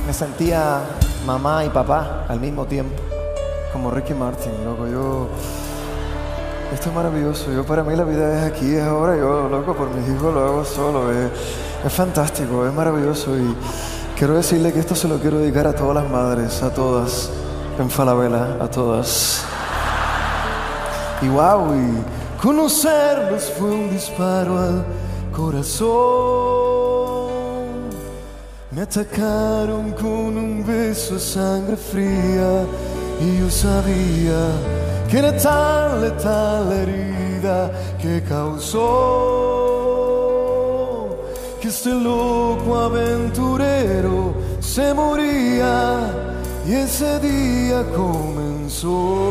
Me sentía mamá y papá al mismo tiempo. Como Ricky Martin, loco, yo... Esto es maravilloso, yo para mí la vida es aquí, es ahora, yo, loco, por mis hijos lo hago solo, es, fantástico, es maravilloso y quiero decirle que esto se lo quiero dedicar a todas las madres, a todas, en Falabella, a todas. Y wow, y conocerlos fue un disparo al corazón. Me atacaron con un beso a sangre fría y yo sabía era tan letal la herida que causó que este loco aventurero se moría y ese día comenzó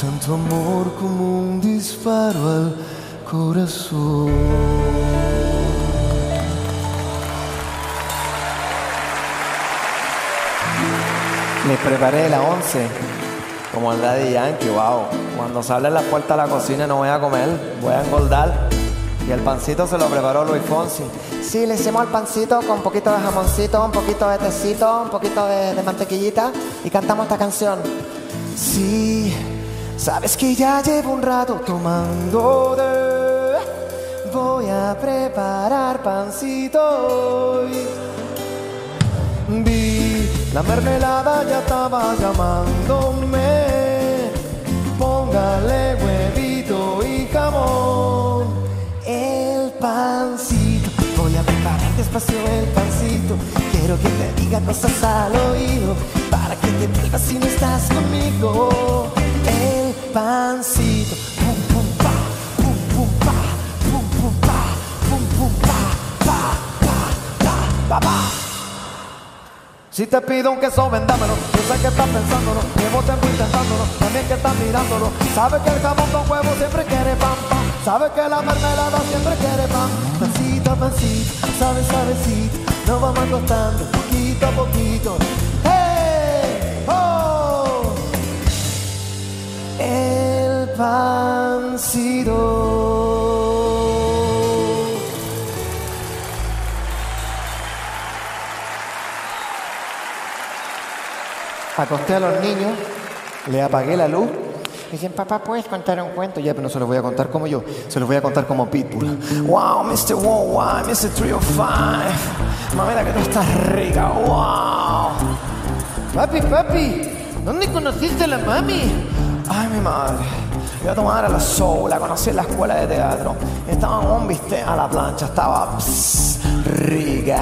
tanto amor como un disparo al corazón. Les preparé la once, como el Daddy Yankee, wow. Cuando sale la puerta a la cocina no voy a comer, voy a engordar. Y el pancito se lo preparó Luis Fonsi. Sí, le hicimos el pancito con un poquito de jamoncito, un poquito de tecito, un poquito de, de mantequillita y cantamos esta canción. Sí, sabes que ya llevo un rato tomando de... Voy a preparar pancito hoy. La mermelada ya estaba llamándome. Póngale huevito y jamón. El pancito. Voy a preparar despacio el pancito. Quiero que te diga cosas al oído. Para que te vuelvas si no estás conmigo. El pancito. Pum, pum, pa. Pum, pum, pa. Pum, pum, pa. Pum, pum, pa. Pa, pa, pa, pa, pa. Si te pido un queso, vendámelo. Yo sé que estás pensándolo, llevo tiempo intentándolo, también que estás mirándolo. Sabes que el jamón con huevo siempre quiere pan, pan. Sabes que la mermelada siempre quiere pan. Pancito pancito, suave, suavecito. Nos vamos acostando poquito a poquito. ¡Hey! ¡Oh! El pancito. Acosté a los niños, le apagué la luz. Dicen, papá, ¿puedes contar un cuento? Ya, pero no se los voy a contar como yo, se los voy a contar como Pitbull. Wow, Mr. Worldwide, Mr. 305. Mamela, que tú estás rica, wow. Papi, papi, ¿dónde conociste a la mami? Ay, mi madre. Yo a tu madre a la soul, la conocí en la escuela de teatro. Estaba un bistec a la plancha, estaba pss, rica.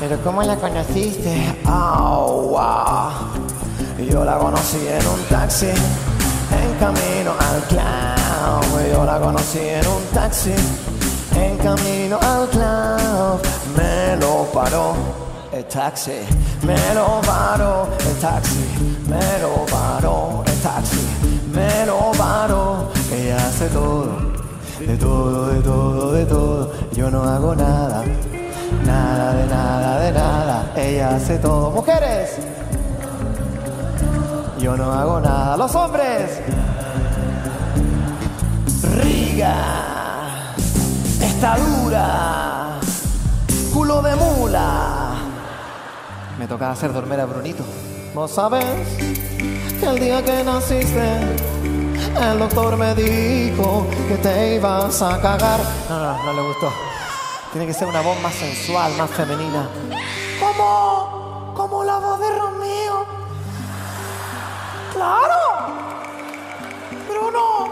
¿Pero cómo la conociste? Oh, wow. Yo la conocí en un taxi, en camino al club. Yo la conocí en un taxi, en camino al club. Me lo paró el taxi, me lo paró el taxi, me lo paró el taxi, me lo paró. Ella hace todo, de todo, de todo, de todo. Yo no hago nada, nada de nada, de nada. Ella hace todo. Mujeres. Yo no hago nada. Los hombres. Riga. Estadura. Culo de mula. Me tocaba hacer dormir a Brunito. ¿Vos sabes que el día que naciste el doctor me dijo que te ibas a cagar? No, no, no le gustó. Tiene que ser una voz más sensual, más femenina. Como, como la voz de Romeo. Claro. Bruno.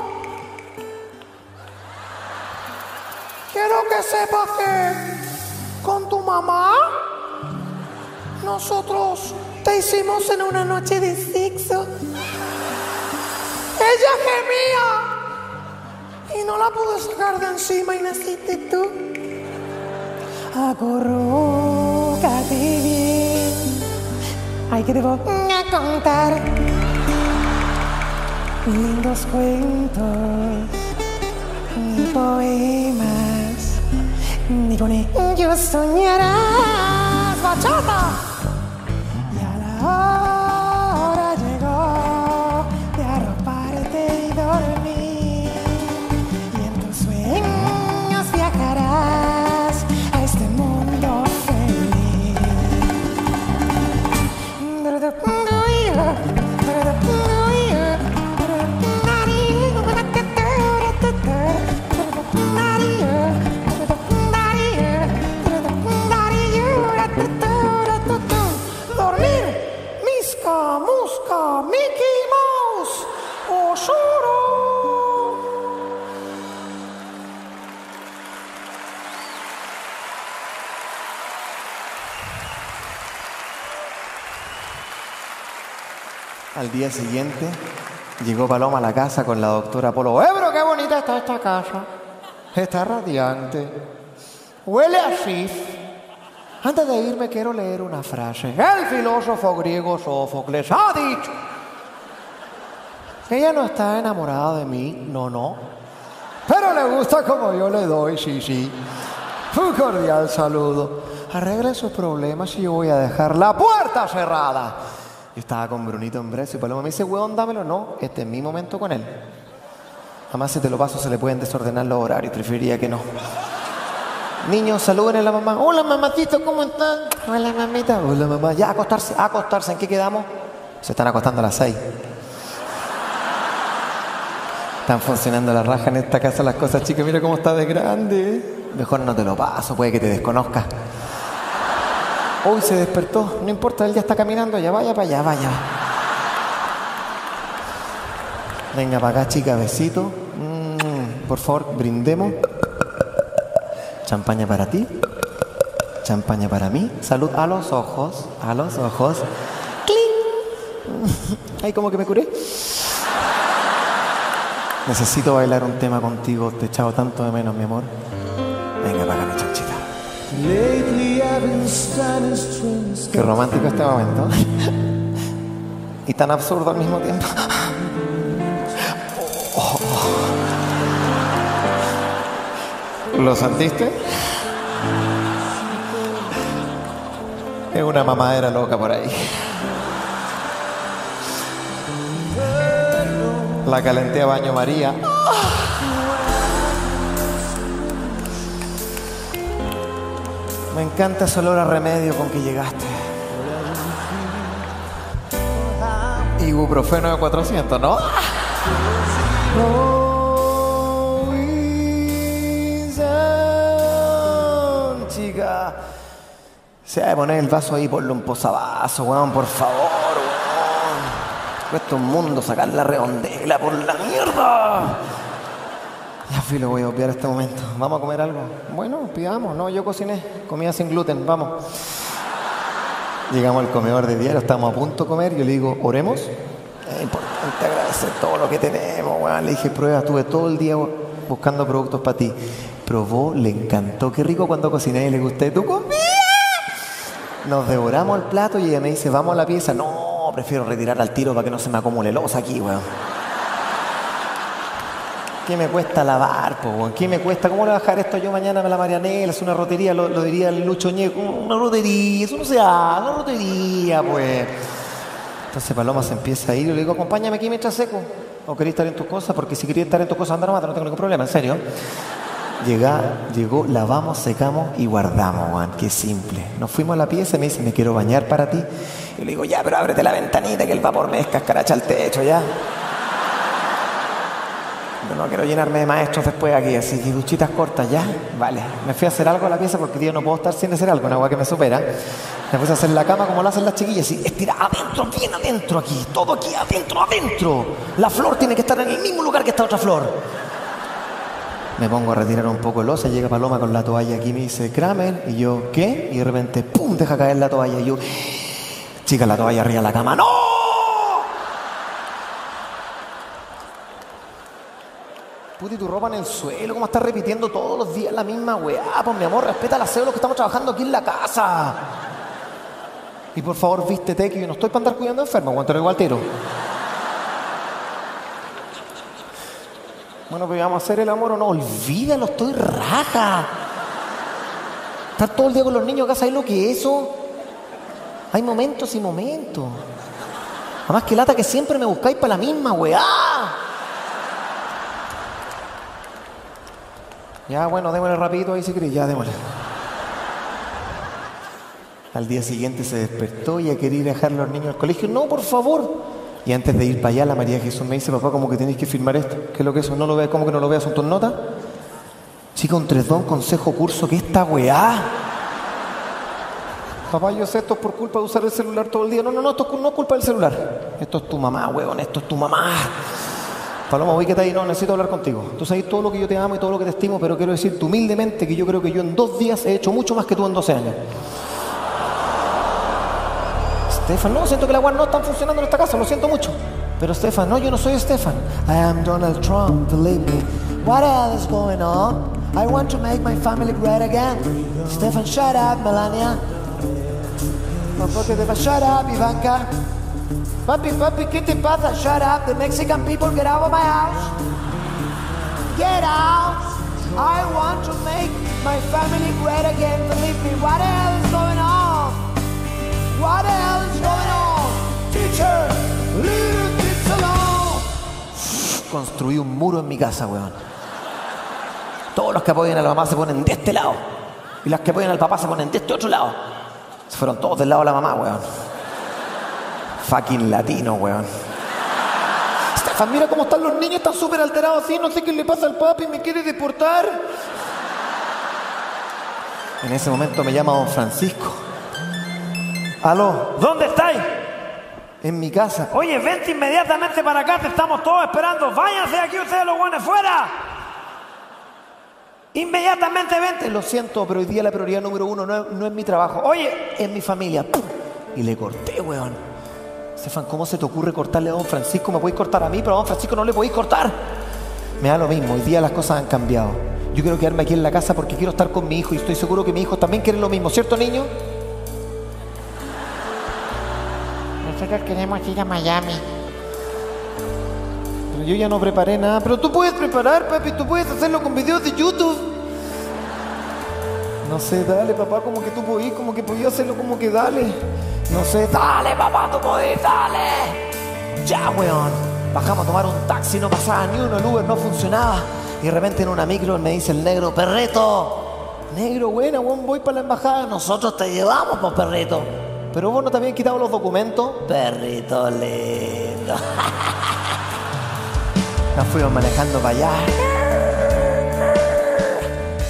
Quiero que sepas que con tu mamá nosotros te hicimos en una noche de sexo. Ella gemía y no la pude sacar de encima y naciste tú. Acurrúcate bien. Ay, que voy a contar lindos cuentos ni poemas ni con ellos soñarás bachata Al día siguiente llegó Paloma a la casa con la doctora Polo. ¡Eh, pero qué bonita está esta casa! Está radiante. Huele así. Antes de irme quiero leer una frase. El filósofo griego Sófocles ha dicho. Ella no está enamorada de mí, no, no. Pero le gusta como yo le doy, sí, sí. Un cordial saludo. Arregle sus problemas y yo voy a dejar la puerta cerrada. Yo estaba con Brunito en Brezo y Paloma me dice, weón, dámelo. No, este es mi momento con él. Además, si te lo paso, se le pueden desordenar los horarios. Preferiría que no. Niños, saluden a la mamá. Hola, mamacito, ¿cómo están? Hola, mamita. Hola, mamá. Ya, acostarse, acostarse. ¿En qué quedamos? Se están acostando a las seis. Están funcionando la raja en esta casa las cosas, chicas. Mira cómo está de grande. Mejor no te lo paso, puede que te desconozca. Hoy se despertó, no importa, él ya está caminando, ya vaya para allá, vaya. Venga para acá, chica, besito. Mm, por favor, brindemos. Champaña para ti. Champaña para mí. Salud a los ojos, a los ojos. ¡Cling! Ay, como que me curé. Necesito bailar un tema contigo, te he echado tanto de menos, mi amor. Venga para acá, mi chanchita. Qué romántico este momento. y tan absurdo al mismo tiempo. ¿Lo sentiste? Es una mamadera loca por ahí. La calenté a baño María. Me encanta ese olor a remedio con que llegaste. Ibuprofeno de 400, ¿no? Chica. Se ha de poner el vaso ahí, ponle un posavasos, weón, por favor, weón. Cuesta un mundo sacar la redondela por la mierda. Fui, lo voy a obviar este momento. ¿Vamos a comer algo? Bueno, pidamos. No, yo cociné. Comida sin gluten. Vamos. Llegamos al comedor de diario, estamos a punto de comer. Yo le digo, oremos. Es importante agradecer todo lo que tenemos, weón. Le dije, prueba, estuve todo el día buscando productos para ti. Probó, le encantó. Qué rico cuando cociné y le gusté tu comida. Nos devoramos el plato y ella me dice, vamos a la pieza. No, prefiero retirar al tiro para que no se me acumule losa aquí, weón. ¿Qué me cuesta lavar, po? ¿Qué me cuesta? ¿Cómo le voy a dejar esto yo mañana a la Marianela? Es una rotería, lo, diría el Lucho Ñeco. Una rotería, eso no se hace, una rotería, pues. Entonces Paloma se empieza a ir y le digo, acompáñame aquí mientras seco. ¿O queréis estar en tus cosas? Porque si queréis estar en tus cosas, anda nomás, no tengo ningún problema, en serio. Llega, llegó, lavamos, secamos y guardamos, Juan. Qué simple. Nos fuimos a la pieza y me dice, me quiero bañar para ti. Y le digo, ya, pero ábrete la ventanita que el vapor me escascaracha al techo, ya. No quiero llenarme de maestros después aquí, así que duchitas cortas, ¿ya? Vale. Me fui a hacer algo a la pieza porque, tío, no puedo estar sin hacer algo, una agua que me supera. Me puse a hacer la cama como lo hacen las chiquillas, y estira adentro, bien adentro aquí, todo aquí adentro, adentro. La flor tiene que estar en el mismo lugar que esta otra flor. Me pongo a retirar un poco el losa, llega Paloma con la toalla aquí me dice, Kramer, y yo, ¿qué? Y de repente, ¡pum!, deja caer la toalla, y yo, chica, la toalla arriba de la cama, ¡no! Puti, tu ropa en el suelo, ¿cómo estás repitiendo todos los días la misma weá? Pues mi amor, respeta de los que estamos trabajando aquí en la casa. Y por favor, vístete que yo no estoy para andar cuidando enfermos, cuando te igual. Bueno, pues vamos a hacer el amor o no. Olvídalo, estoy raja. Estar todo el día con los niños acá, ¿sabes lo que es eso? Hay momentos y momentos. Además que lata que siempre me buscáis para la misma weá. Ya, bueno, démosle rapidito ahí si queréis, ya démosle. Al día siguiente se despertó y a querer dejar a los niños al colegio. No, por favor. Y antes de ir para allá, la María Jesús me dice, papá, como que tenéis que firmar esto. ¿Qué es lo que eso? ¿No lo veas? ¿Cómo que no lo veas? ¿Son tus notas? Chica, un tresdón, consejo, curso, ¿qué esta weá? Papá, yo sé, esto es por culpa de usar el celular todo el día. No, no, no, esto es no es culpa del celular. Esto es tu mamá, weón, esto es tu mamá. Paloma, voy que te ahí, no, necesito hablar contigo. Tú sabes todo lo que yo te amo y todo lo que te estimo, pero quiero decirte humildemente que yo creo que yo en dos días he hecho mucho más que tú en 12 años. Stefan, no, siento que las weas no están funcionando en esta casa, lo siento mucho. Pero Stefan, no, yo no soy Stefan. I am Donald Trump, believe me. What else is going on? I want to make my family great again. Stefan, shut up, Melania. Shut up, Ivanka. Papi, papi, ¿qué te pasa? Shut up. The Mexican people get out of my house. Get out. I want to make my family great again. Believe me. What else is going on? What else is going on? Teacher, leave the kids alone. Construí un muro en mi casa, weón. Todos los que apoyan a la mamá se ponen de este lado. Y los que apoyan al papá se ponen de este otro lado. Se fueron todos del lado de la mamá, weón. Fucking latino, weón. Stefan, mira cómo están los niños, están súper alterados así, no sé qué le pasa al papi, me quiere deportar. En ese momento me llama don Francisco. Aló, ¿Dónde estáis? en mi casa. Oye, vente inmediatamente para acá, te estamos todos esperando. Váyanse aquí ustedes los buenos fuera. Inmediatamente vente. Lo siento, pero hoy día la prioridad número uno no es, no es mi trabajo. Oye, es mi familia. ¡Pum! Y le corté, weón. Stefan, ¿cómo se te ocurre cortarle a don Francisco? Me podéis cortar a mí, pero a don Francisco no le podéis cortar. Me da lo mismo, hoy día las cosas han cambiado. Yo quiero quedarme aquí en la casa porque quiero estar con mi hijo y estoy seguro que mi hijo también quiere lo mismo, ¿cierto, niño? Nosotros queremos ir a Miami. Pero yo ya no preparé nada. Pero tú puedes preparar, papi, tú puedes hacerlo con videos de YouTube. No sé, dale, papá, como que tú podías, como que podías hacerlo como que dale. No sé, dale, papá, tú podías, dale. Ya, weón. Bajamos a tomar un taxi, no pasaba ni uno, el Uber no funcionaba. Y de repente en una micro me dice el negro, perreto. Negro, buena, weón, voy para la embajada. Nosotros te llevamos, pues, perrito. Pero vos no te habían quitado los documentos. Perrito lindo. Nos fuimos manejando para allá.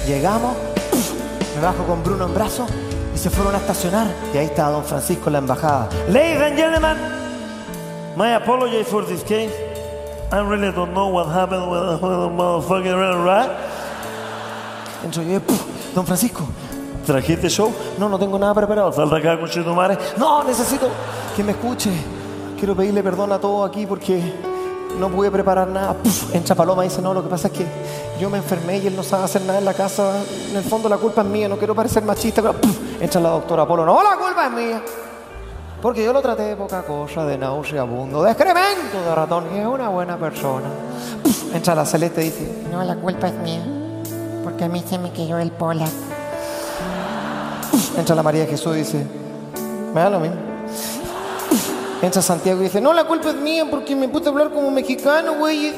Llegamos, me bajo con Bruno en brazos y se fueron a estacionar. Y ahí estaba don Francisco en la embajada. Ladies and gentlemen, my apology for this case. I really don't know what happened with the, motherfucking red right? Entro yo, don Francisco, ¿Trajiste show? no, no tengo nada preparado. Falta acá con Chetumare. No, necesito que me escuche. quiero pedirle perdón a todos aquí porque no pude preparar nada. Puf, entra Paloma y dice, no, lo que pasa es que yo me enfermé y él no sabe hacer nada en la casa. En el fondo la culpa es mía, no quiero parecer machista. Puf, entra la doctora Polo, no, la culpa es mía. Porque yo lo traté de poca cosa, de nauseabundo, de excremento de ratón, y es una buena persona. Entra la Celeste y dice, No, la culpa es mía. Porque a mí se me quedó el pola. Entra la María Jesús y dice, me da lo mismo. Entra Santiago y dice, no, la culpa es mía porque me puse a hablar como mexicano, güey.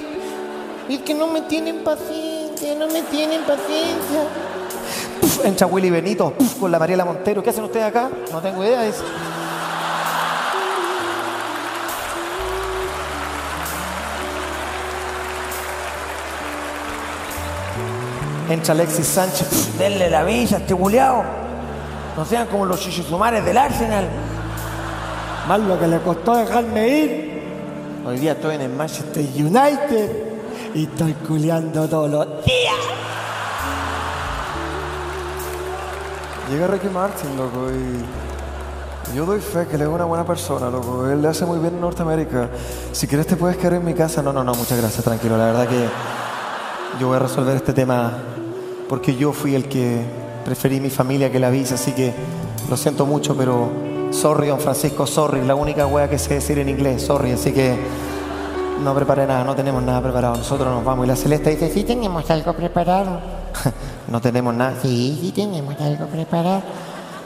Y es que no me tienen paciencia, no me tienen paciencia. Entra Willy Benito con la Mariela Montero. ¿Qué hacen ustedes acá? No tengo idea. Dice. Entra Alexis Sánchez. Denle la visa a este buleado. No sean como los chichisumares del Arsenal. Más lo que le costó dejarme ir. Hoy día estoy en el Manchester United y estoy culeando todos los días. Llega Ricky Martin, loco, y yo doy fe que él es una buena persona, loco. Él le hace muy bien en Norteamérica. Si quieres te puedes quedar en mi casa. No, no, no, muchas gracias, tranquilo. La verdad que yo voy a resolver este tema porque yo fui el que preferí mi familia que la visa, así que lo siento mucho, pero sorry, don Francisco, sorry. La única wea que sé decir en inglés, sorry, así que no preparé nada, no tenemos nada preparado. Nosotros nos vamos. Y la Celeste dice, Sí tenemos algo preparado. no tenemos nada. Sí, sí tenemos algo preparado.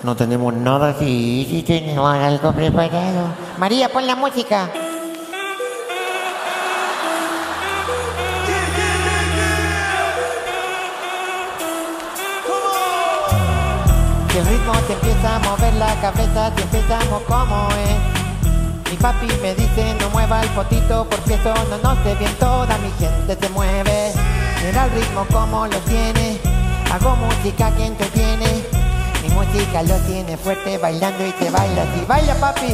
No tenemos nada. Sí, sí tenemos algo preparado. María, pon la música. Que el ritmo te empieza a mover la cabeza, te empezamos como es. Mi papi me dice no mueva el potito porque eso no nos ve bien, toda mi gente se mueve. Mira el ritmo como lo tiene, hago música que entretiene. Mi música lo tiene fuerte bailando y te baila así. Baila papi.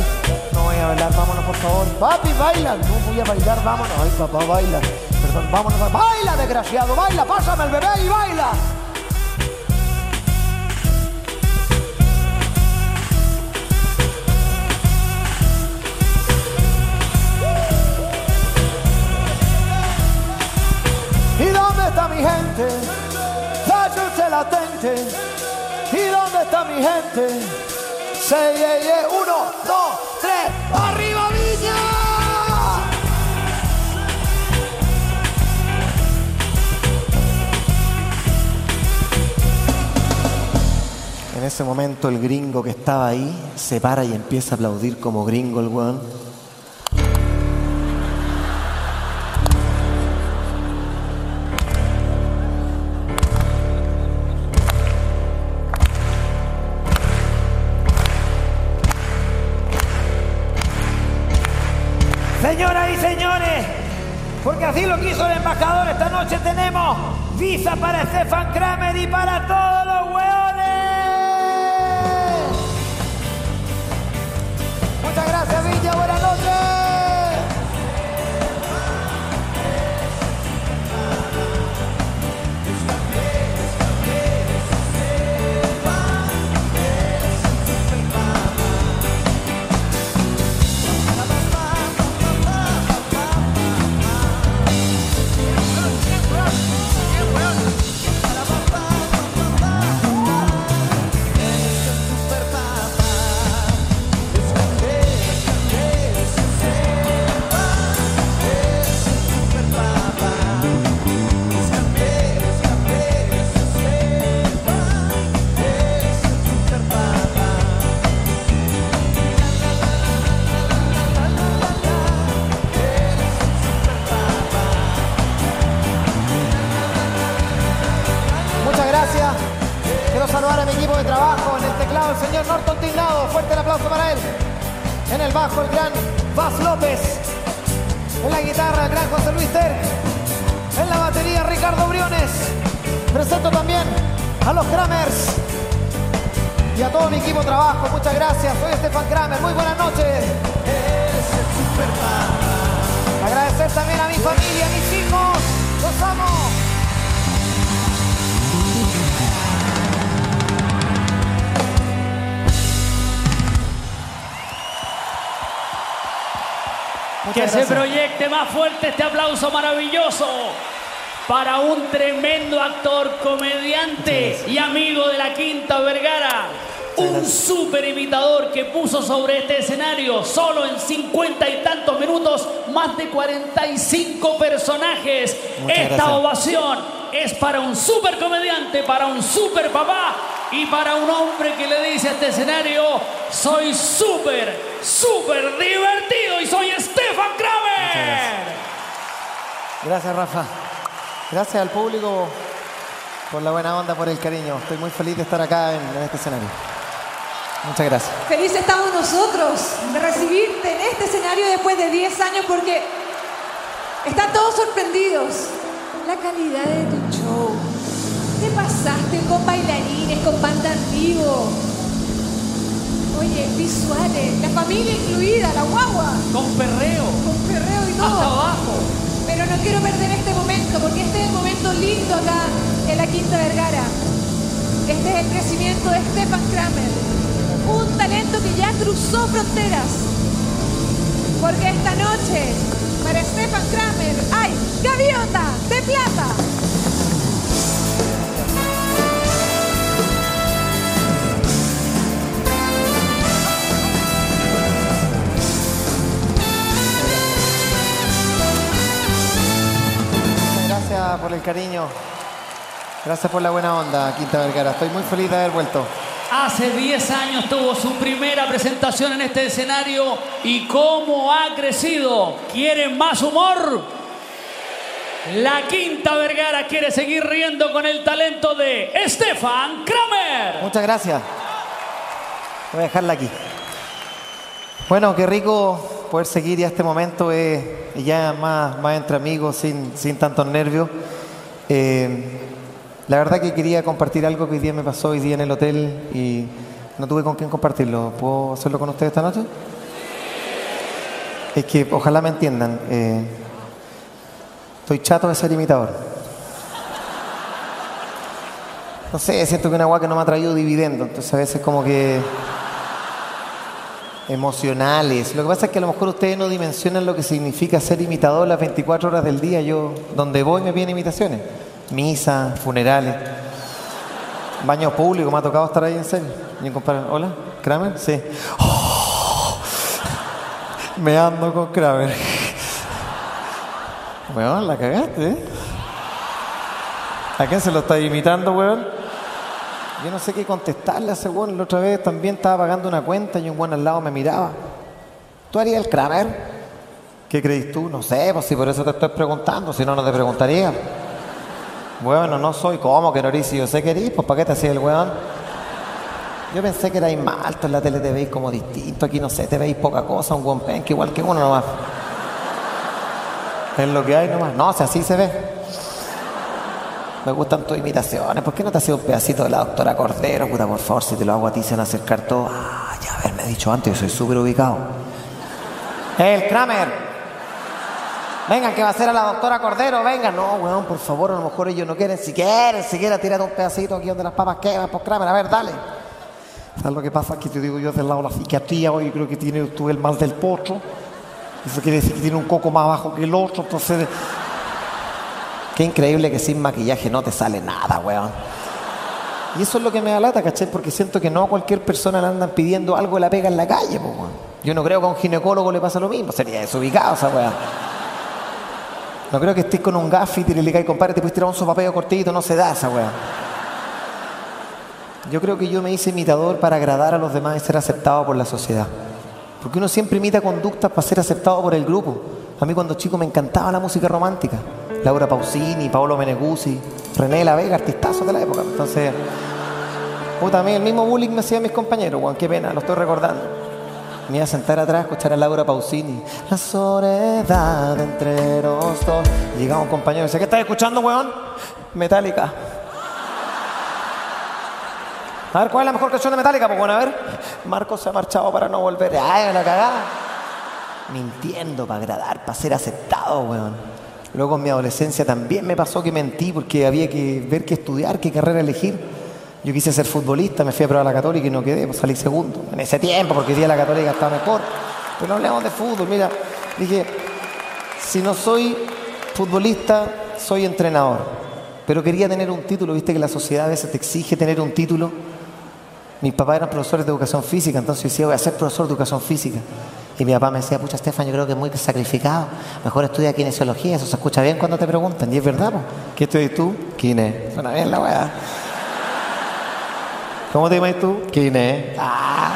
No voy a bailar, vámonos por favor. Papi, baila. No voy a bailar, vámonos. Ay, papá, baila. Perdón, vámonos. Baila, desgraciado, baila. Pásame el bebé y baila. Gente? Váyanse latente. ¿Y dónde está mi gente? Se, ye, ye. Uno, dos, tres. ¡Arriba, Viña! En ese momento el gringo que estaba ahí se para y empieza a aplaudir como gringo el weón. Así lo quiso el embajador, esta noche tenemos visa para Stefan Kramer y para todos los hueones. Muchas gracias, Villa. Aplauso maravilloso para un tremendo actor, comediante y amigo de la Quinta Vergara. Un super imitador que puso sobre este escenario solo en cincuenta y tantos minutos más de 45 personajes. Muchas Esta gracias. ovación es para un super comediante, para un super papá y para un hombre que le dice a este escenario, soy súper, súper divertido Gracias, Rafa. Gracias al público por la buena onda, por el cariño. Estoy muy feliz de estar acá en, en este escenario. Muchas gracias. Felices estamos nosotros de recibirte en este escenario después de 10 años porque están todos sorprendidos. La calidad de tu show. Te pasaste con bailarines, con banda en vivo. Oye, visuales, la familia incluida, la guagua, Con perreo, con perreo y todo. hasta abajo. Pero no quiero perder este momento, porque este es el momento lindo acá en la Quinta Vergara. Este es el crecimiento de Stefan Kramer, un talento que ya cruzó fronteras. Porque esta noche, para Stefan Kramer, hay gaviota de plata. Gracias por el cariño. Gracias por la buena onda, Quinta Vergara. Estoy muy feliz de haber vuelto. Hace 10 años tuvo su primera presentación en este escenario y cómo ha crecido. ¿Quieren más humor? La Quinta Vergara quiere seguir riendo con el talento de Stefan Kramer. Muchas gracias. Voy a dejarla aquí. Bueno, qué rico poder seguir ya este momento, eh, ya más, más entre amigos, sin, sin tantos nervios. Eh, la verdad que quería compartir algo que hoy día me pasó hoy día en el hotel y no tuve con quién compartirlo. ¿Puedo hacerlo con ustedes esta noche? Es que ojalá me entiendan. eh, estoy chato de ser imitador. No sé, siento que una agua que no me ha traído dividendo, entonces a veces como que emocionales. Lo que pasa es que a lo mejor ustedes no dimensionan lo que significa ser imitador las 24 horas del día. Yo, donde voy, me piden imitaciones. Misa, funerales, baños públicos, me ha tocado estar ahí en serio. Hola, Kramer, sí. Oh, me ando con Kramer. Weón, la cagaste, ¿eh? ¿A quién se lo está imitando, weón? Yo no sé qué contestarle a ese. La otra vez también estaba pagando una cuenta y un weón al lado me miraba. ¿Tú harías el Kramer? ¿Qué crees tú? No sé, pues si por eso te estoy preguntando, si no, no te preguntaría. Bueno, no soy. ¿Cómo que no eres? Si yo sé que eres, pues ¿para qué te hacía el weón? Yo pensé que erais más alto en la tele, te veis como distinto. Aquí no sé, te veis poca cosa, un buen pen, que igual que uno nomás. Es lo que hay nomás. No, si así se ve. Me gustan tus imitaciones. ¿Por qué no te hacía un pedacito de la doctora Cordero? Puta, por favor, si te lo hago a ti se van a acercar todos. Ah, ya haberme dicho antes, yo soy súper ubicado. El Kramer. Vengan, que va a ser a la doctora Cordero, vengan. No, weón, por favor, a lo mejor ellos no quieren. Si quieren, siquiera tírate un pedacito aquí donde las papas queman, por Kramer. A ver, dale. ¿Sabes lo que pasa? Que te digo yo del lado de la psiquiatría, hoy creo que tiene tú el mal del potro. Eso quiere decir que tiene un coco más bajo que el otro, entonces... Qué increíble que sin maquillaje no te sale nada, weón. Y eso es lo que me da lata, ¿cachai? Porque siento que no a cualquier persona le andan pidiendo algo de la pega en la calle, po, weón. Yo no creo que a un ginecólogo le pasa lo mismo, sería desubicado esa weón. No creo que estés con un gaffit y le digáis, compadre, te puedes tirar un sopapeo cortito, no se da esa weón. Yo creo que yo me hice imitador para agradar a los demás y ser aceptado por la sociedad. Porque uno siempre imita conductas para ser aceptado por el grupo. A mí cuando chico me encantaba la música romántica. Laura Pausini, Paolo Meneguzzi, René La Vega, artistazos de la época. Entonces, puta, mí el mismo bullying me hacían mis compañeros, weón, qué pena, lo estoy recordando. Me iba a sentar atrás a escuchar a Laura Pausini. La soledad entre los dos. Llegaba un compañero y decía, ¿qué estás escuchando, weón? Metallica. A ver, ¿cuál es la mejor canción de Metallica? Pues bueno, a ver. Marcos se ha marchado para no volver. ¡Ay, la cagada! Mintiendo para agradar, para ser aceptado, weón. Luego en mi adolescencia también me pasó que mentí porque había que ver qué estudiar, qué carrera elegir. Yo quise ser futbolista, me fui a probar la católica y no quedé, pues salí segundo. En ese tiempo, porque hoy día la católica estaba mejor. Pero no hablemos de fútbol, mira. Dije, si no soy futbolista, soy entrenador. Pero quería tener un título, viste que la sociedad a veces te exige tener un título. Mis papás eran profesores de educación física, entonces yo decía, voy a ser profesor de educación física. Y mi papá me decía, pucha, Estefan, yo creo que es muy sacrificado. Mejor estudia kinesiología, eso se escucha bien cuando te preguntan. Y es verdad, po. ¿qué estudias tú? Kine. Suena bien la weá. ¿Cómo te llamas tú? Kine. Ah.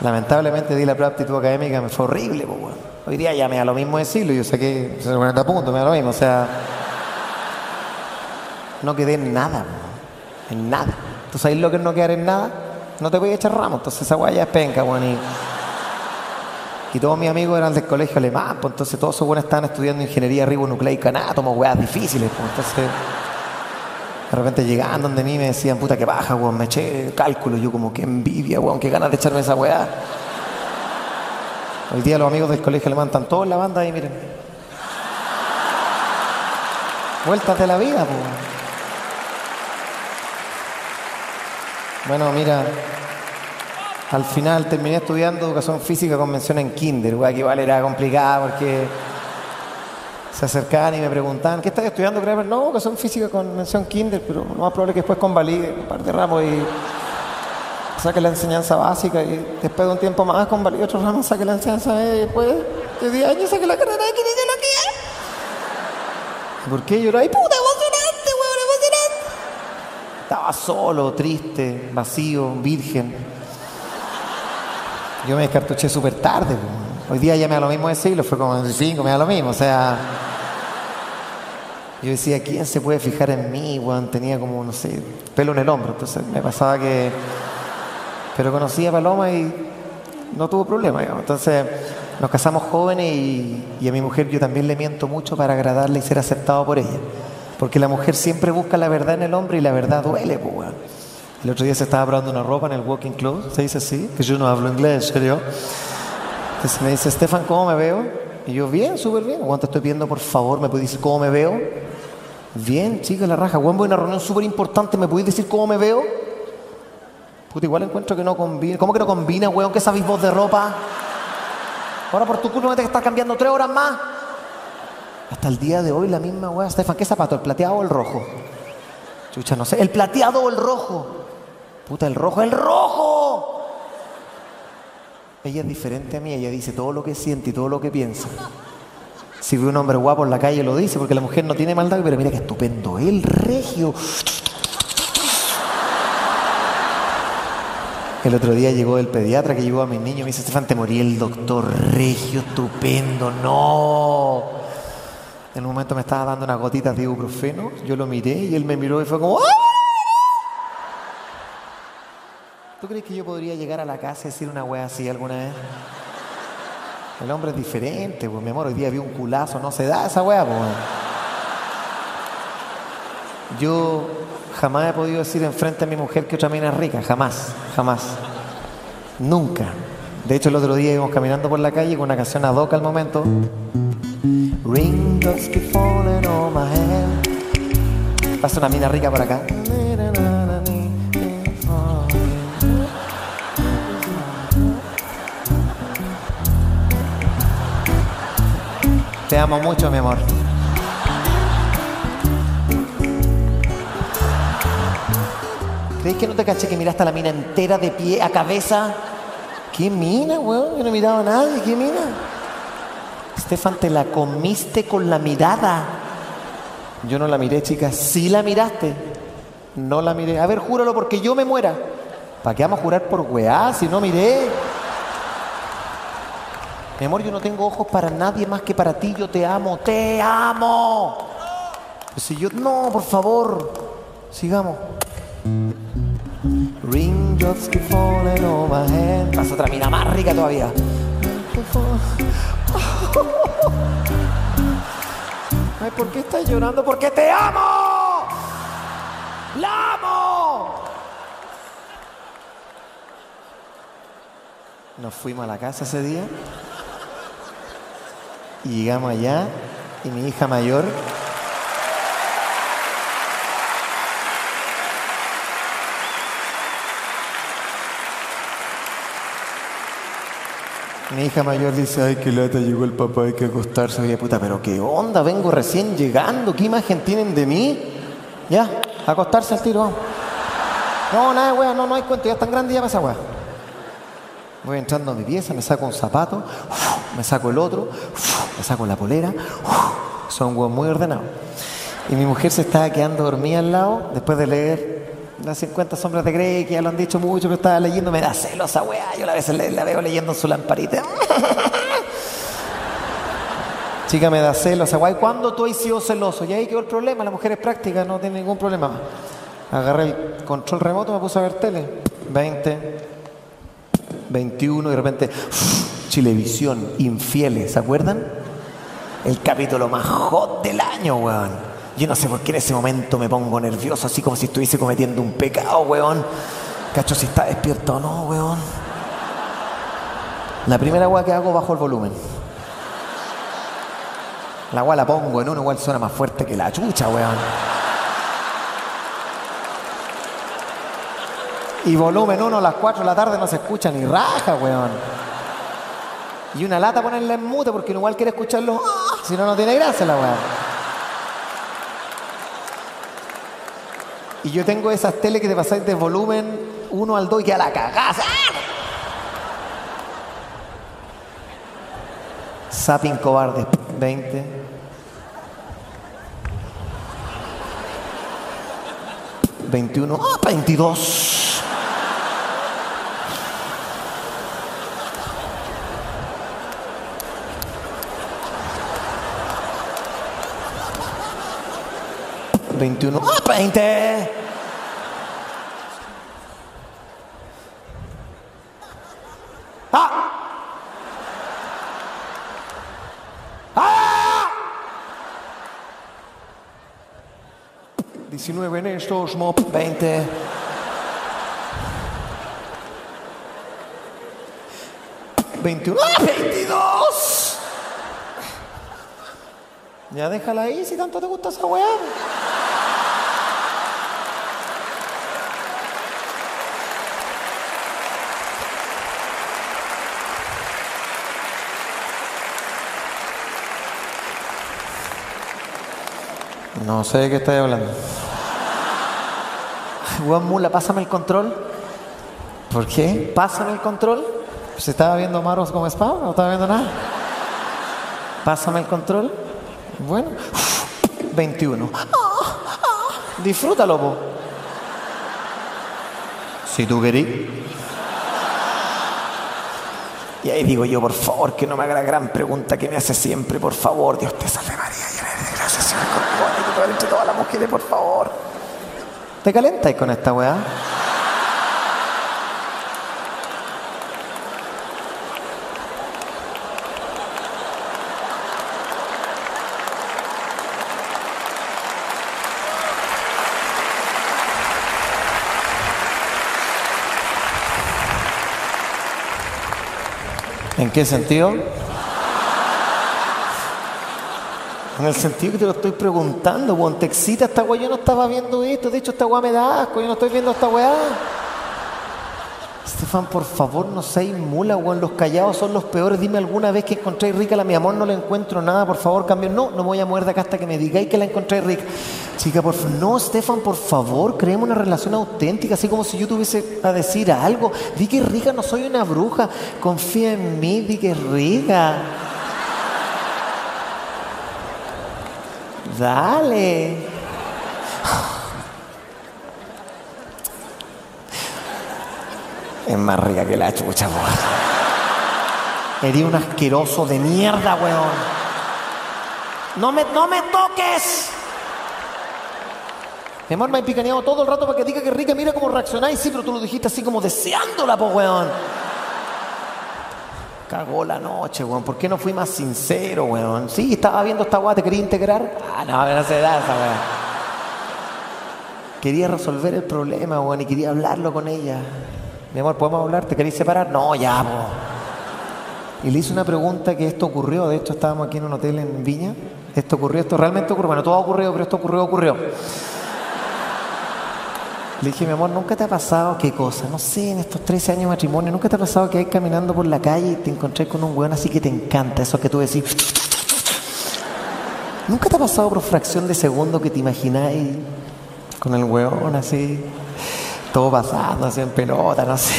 Lamentablemente di la prueba de aptitud académica, me fue horrible, po, weón. Hoy día ya me da lo mismo decirlo, yo saqué 40 puntos, me da lo mismo, o sea... No quedé en nada, po. en nada. ¿Tú sabes lo que es no quedar en nada? No te voy a echar ramos, entonces esa weá ya es penca, weón. Y... Y todos mis amigos eran del colegio alemán, pues entonces todos esos buenos estaban estudiando ingeniería ribonucleica átomos, weas difíciles, pues entonces de repente llegaban donde mí me decían, puta que baja, weón, me eché cálculo, yo como que envidia, weón, qué ganas de echarme esa weá. Hoy día los amigos del colegio alemán están todos en la banda ahí, miren. Vueltas de la vida, pues. Bueno, mira, al final terminé estudiando educación física con mención en kinder, que igual era complicado porque se acercaban y me preguntaban, ¿qué estás estudiando, Kramer? No, educación física con mención kinder, pero lo más probable es que después convalide un par de ramos y saque la enseñanza básica y después de un tiempo más convalide otro ramo, saque la enseñanza media y después de 10 años saque la carrera de kinesiología. ¿Por qué llorar? ¡Ay, puta, emocionante, weón, emocionante! Estaba solo, triste, vacío, virgen. Yo me descartuché súper tarde. Hoy día ya me da lo mismo decirlo, fue como en cinco, me da lo mismo. O sea, yo decía, ¿quién se puede fijar en mí? tenía como, no sé, pelo en el hombro. Entonces me pasaba que... Pero conocí a Paloma y no tuvo problema. digamos. Entonces nos casamos jóvenes y, a mi mujer yo también le miento mucho para agradarle y ser aceptado por ella. Porque la mujer siempre busca la verdad en el hombre y la verdad duele, pues. El otro día se estaba probando una ropa en el walking closet, se dice así, que yo no hablo inglés, serio. Entonces me dice, Estefan, ¿cómo me veo? Y yo, bien, súper bien. ¿Cuánto estoy pidiendo, por favor? ¿Me puedes decir cómo me veo? Bien, chica, la raja. Bueno, voy a una reunión súper importante, ¿me puedes decir cómo me veo? Puta, igual encuentro que no combina. ¿Cómo que no combina, weón? ¿Qué sabéis vos de ropa? Ahora por tu culpa me tenés que estar cambiando tres horas más. Hasta el día de hoy la misma weá. Estefan, ¿qué zapato? ¿El plateado o el rojo? Chucha, no sé. ¿El plateado o el rojo? Puta, el rojo, el rojo. Ella es diferente a mí, ella dice todo lo que siente y todo lo que piensa. Si ve un hombre guapo en la calle lo dice, porque la mujer no tiene maldad, pero mira qué estupendo, el regio. El otro día llegó el pediatra que llevó a mis niños, me dice, Estefan, te morí el doctor regio, estupendo, no. En un momento me estaba dando unas gotitas de ibuprofeno, yo lo miré y él me miró y fue como, ¡Ah! ¿Tú crees que yo podría llegar a la casa y decir una wea así alguna vez? El hombre es diferente, pues mi amor, hoy día vi un culazo, no se da esa wea, pues. Yo jamás he podido decir enfrente a mi mujer que otra mina es rica, jamás, jamás. Nunca. De hecho, el otro día íbamos caminando por la calle con una canción ad hoc al momento. Pasa una mina rica por acá. Te amo mucho, mi amor. ¿Crees que no te caché que miraste a la mina entera de pie a cabeza? ¿Qué mina, weón? Yo no he mirado a nadie. ¿Qué mina? Estefan, te la comiste con la mirada. Yo no la miré, chicas. Sí la miraste. No la miré. A ver, júralo porque yo me muera. ¿Para qué vamos a jurar por weá si no miré? Mi amor, yo no tengo ojos para nadie más que para ti. Yo te amo, te amo. Si yo, no, por favor, sigamos. Raindrops keep falling on my head. Otra mina más rica todavía. Ay, ¿por qué estás llorando? Porque te amo. La amo. Nos fuimos a la casa ese día. Y llegamos allá y mi hija mayor Mi hija mayor dice, ay, qué lata, llegó el papá, hay que acostarse. Oye, puta, pero qué onda, vengo recién llegando, ¿qué imagen tienen de mí? Ya, acostarse al tiro. vamos. No, nada, weá, no, no hay cuento, ya es tan grande, ya pasa, weá. Voy entrando a mi pieza, me saco un zapato, me saco el otro, me saco la polera, son weón muy ordenados. Y mi mujer se estaba quedando dormida al lado después de leer las 50 sombras de Grey, que ya lo han dicho mucho, pero estaba leyendo, me da celos esa weá. Yo a veces la veo leyendo en su lamparita. Chica, me da celos esa. ¿Y cuándo tú has sido celoso? Y ahí quedó el problema, la mujer es práctica, no tiene ningún problema. Agarré el control remoto, me puse a ver tele. 20, 21 y de repente Chilevisión, infieles, ¿se acuerdan? El capítulo más hot del año, weón. Yo no sé por qué en ese momento me pongo nervioso, así como si estuviese cometiendo un pecado, weón. Cacho, si está despierto o no, weón. La primera weá que hago bajo el volumen. La weá la pongo en uno, igual suena más fuerte que la chucha, weón. Y volumen 1 a las 4 de la tarde no se escucha ni raja, weón. Y una lata ponerla en mute porque igual quiere escucharlo. ¡ah! Si no, no tiene gracia la weá. Y yo tengo esas teles que te pasáis de volumen 1 al 2 y a la cagás. Zapping cobarde. 20. 21. ¡Ah, 22. Veintiuno. ¡Ah, 20. ¡Ah! ¡Ah! 19 en estos, mop 20. ¡21! ¡Ah, 22! Ya déjala ahí si tanto te gusta esa weá. No sé de qué estáis hablando. Juan Mula, pásame el control. ¿Por qué? Pásame el control. ¿Se estaba viendo Maros como spam? ¿No estaba viendo nada? Pásame el control. Bueno, 21. Disfrútalo, po. Si tú querís. Y ahí digo yo, por favor, que no me haga la gran pregunta que me hace siempre, por favor, Dios te salve tú entre todas las mujeres, por favor. ¿Te calentáis con esta weá? ¿En qué sentido? En el sentido que te lo estoy preguntando, weón. Te excita esta weá. Yo no estaba viendo esto. De hecho, esta weá me da asco. Yo no estoy viendo esta weá. Estefan, por favor, no seas mula, weón. Los callados son los peores. Dime alguna vez que encontréis rica la mi amor, no le encuentro nada. Por favor, cambio. No, no me voy a mover de acá hasta que me digáis que la encontréis rica. Chica, por favor. No, Estefan, por favor, creemos una relación auténtica, así como si yo tuviese a decir algo. Di que rica, no soy una bruja. Confía en mí, di que rica. Dale. Es más rica que la chucha, weón. Eres un asqueroso de mierda, weón. No me, no me toques. Mi amor, me he picaneado todo el rato para que diga que rica. Mira cómo reaccionáis. Sí, pero tú lo dijiste así como deseándola, po, weón. La noche, weón. ¿Por qué no fui más sincero, weón? Sí, estaba viendo esta weá, ¿te quería integrar? Ah, no, no se da esa weá. Quería resolver el problema, weón, y quería hablarlo con ella. Mi amor, ¿podemos hablar? ¿Te queréis separar? No, ya, po. Y le hice una pregunta que esto ocurrió. De hecho, estábamos aquí en un hotel en Viña. Esto ocurrió, esto realmente ocurrió. Bueno, todo ha ocurrido, pero esto ocurrió, ocurrió. Le dije, mi amor, ¿nunca te ha pasado qué cosa? No sé, en estos 13 años de matrimonio, ¿nunca te ha pasado que hay caminando por la calle y te encontré con un weón así que te encanta? Eso que tú decís. ¿Nunca te ha pasado por fracción de segundo que te imagináis con el weón así? Todo pasando así en pelota, no sé.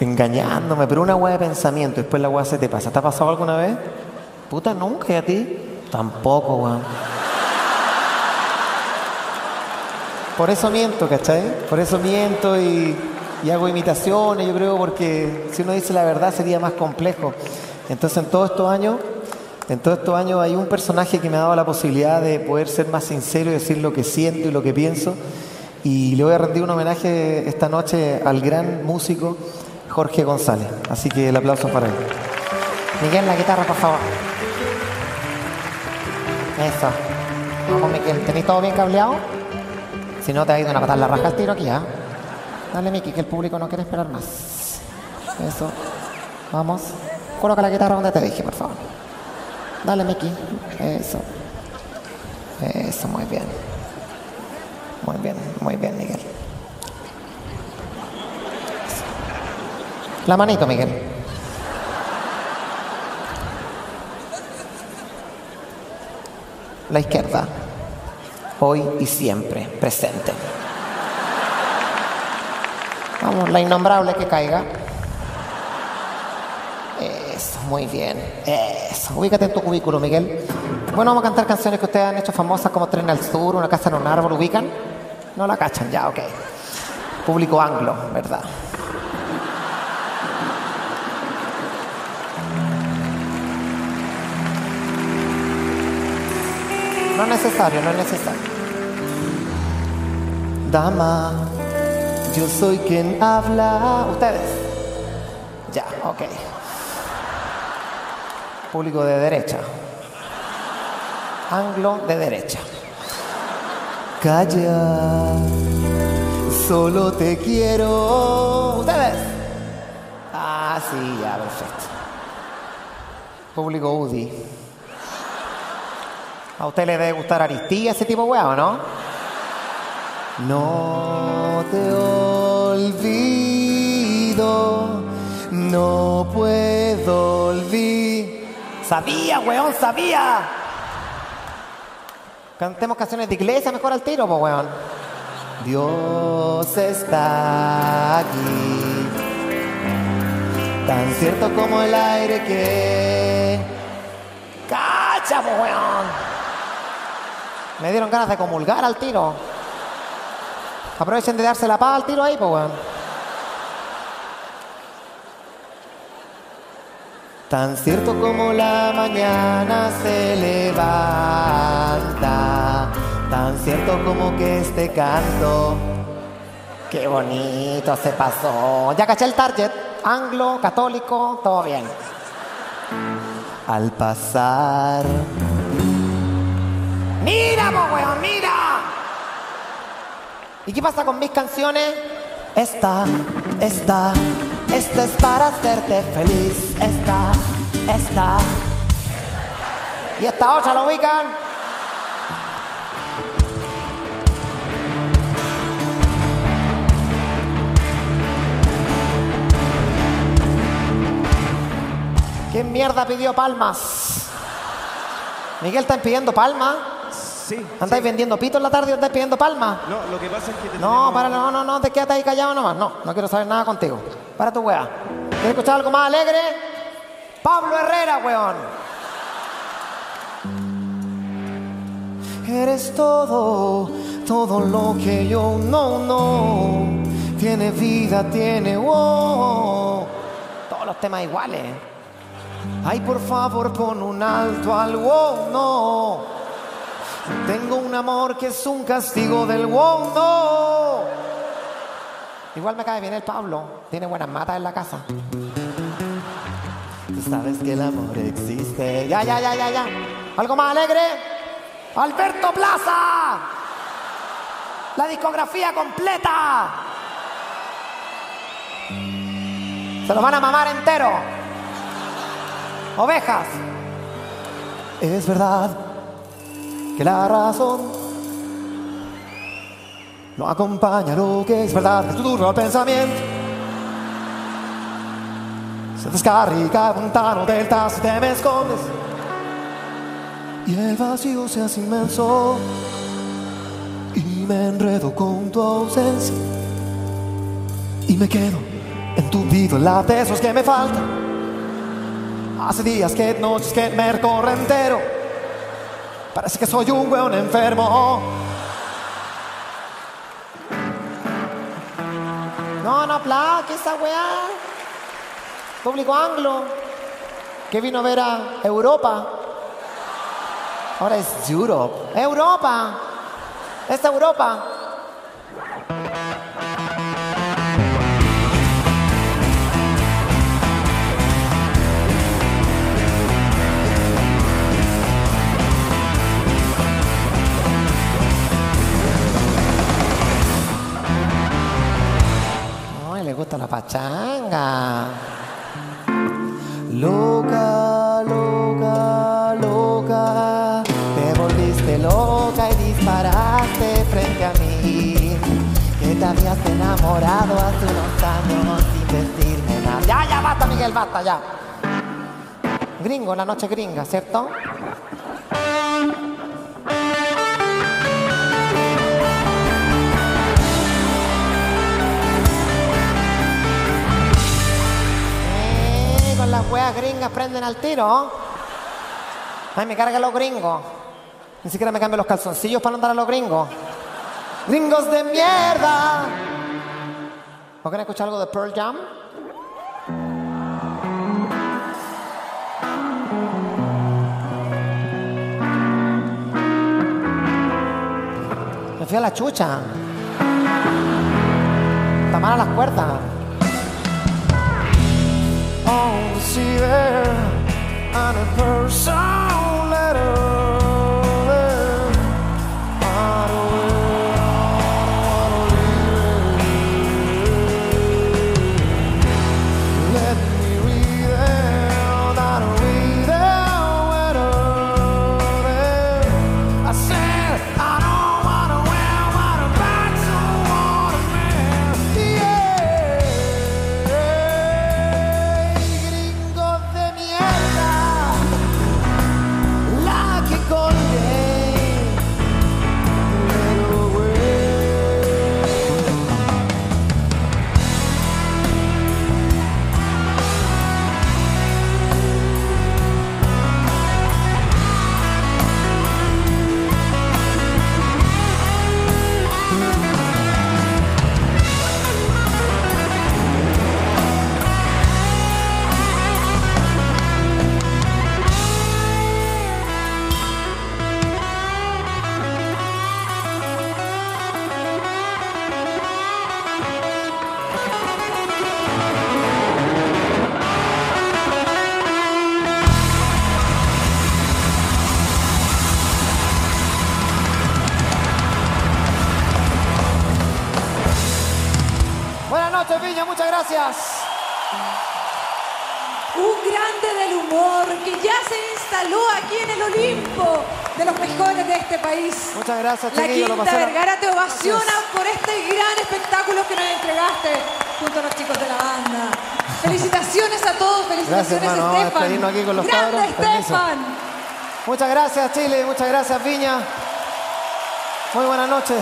Engañándome, pero una weá de pensamiento, después la weá se te pasa. ¿Te ha pasado alguna vez? Puta, nunca, ¿y a ti? Tampoco, weón. Por eso miento, ¿cachai? Por eso miento y, y hago imitaciones, yo creo, porque si uno dice la verdad sería más complejo. Entonces, en todos estos años, en todos estos años hay un personaje que me ha dado la posibilidad de poder ser más sincero y decir lo que siento y lo que pienso. Y le voy a rendir un homenaje esta noche al gran músico Jorge González. Así que el aplauso para él. Miguel, la guitarra, por favor. Eso. Vamos, Miguel. ¿Tenéis todo bien cableado? Si no, te ha ido una patada en la raja al tiro aquí, ¿ah? Dale, Miki, que el público no quiere esperar más. Eso. Vamos. Coloca la guitarra donde te dije, por favor. Dale, Miki. Eso. Eso, muy bien. Muy bien, muy bien, Miguel. La manito, Miguel. La izquierda. Hoy y siempre presente. Vamos, la innombrable que caiga. Eso, muy bien. Eso. Ubícate en tu cubículo, Miguel. Bueno, vamos a cantar canciones que ustedes han hecho famosas como Tren al Sur, Una casa en un árbol. ¿Ubican? No la cachan ya, ok. Público anglo, ¿verdad? No es necesario, no es necesario. Dama, yo soy quien habla. ¿Ustedes? Ya, ok. Público de derecha. Anglo de derecha. Calla, solo te quiero. ¿Ustedes? Ah, sí, ya, perfecto. Público UDI. A usted le debe gustar Aristía, ese tipo de weá, ¿o no? No te olvido, no puedo olvidar. Sabía, weón, sabía. Cantemos canciones de iglesia mejor al tiro, pues, weón. Dios está aquí, tan cierto como el aire que... ¡Cacha, weón! Me dieron ganas de comulgar al tiro. Aprovechen de darse la paz al tiro ahí, pues, weón. Tan cierto como la mañana se levanta, tan cierto como que este canto. Qué bonito se pasó. Ya caché el target. Anglo, católico, todo bien. Al pasar. Mira, po, weón, mira. ¿Y qué pasa con mis canciones? Esta, esta, esta es para hacerte feliz. Esta, esta. Y esta otra lo ubican. ¿Quién mierda pidió palmas? Miguel está pidiendo palmas. Sí. ¿Andáis vendiendo pito en la tarde y andáis pidiendo palmas? No, lo que pasa es que te No, tenemos- para, no, no, no, te quédate ahí callado nomás. No, no quiero saber nada contigo. Para tu weá. ¿Quieres escuchar algo más alegre? Pablo Herrera, weón. Eres todo, todo lo que yo no, no. Tiene vida, tiene wow. Todos los temas iguales. Ay, por favor, pon un alto al wow, no. Tengo un amor que es un castigo del no. Igual me cae bien el Pablo. Tiene buenas matas en la casa. Tú sabes que el amor existe. Ya, ya, ya, ya, ya. ¿Algo más alegre? Alberto Plaza. La discografía completa. Se lo van a mamar entero. Ovejas. Es verdad que la razón No acompaña lo que es verdad de tu duro pensamiento. Se descarriga un tano delta si te me escondes. Y el vacío se hace inmenso. Y me enredo con tu ausencia. Y me quedo entudido en la de esos que me faltan. Hace días que noches que me recorre entero. Parece que soy un weón enfermo. No, no aplaque esa weá. Público anglo. Que vino a ver a Europa. Ahora es Europe. Europa. Es Europa. Gusta la pachanga. Loca, loca, loca. Te volviste loca y disparaste frente a mí. Que te habías enamorado hace unos años sin decirme nada. Ya, ya, basta, Miguel, basta, ya. Gringo, la noche gringa, ¿cierto? Las weas gringas prenden al tiro. Ay, me carga los gringos. Ni siquiera me cambio los calzoncillos para andar a los gringos. ¡Gringos de mierda! ¿No quieren escuchar algo de Pearl Jam? Me fui a la chucha. Está mala las cuerdas. Oh, see there, on a personal letter. La Quinta Vergara te ovaciona Así es. por este gran espectáculo que nos entregaste junto a los chicos de la banda. Felicitaciones a todos, felicitaciones Gracias, hermano. Vamos a Estefan. despedirnos aquí con los Grande cabros. Permiso. Estefan. Muchas gracias, Chile. Muchas gracias, Viña. Muy buenas noches.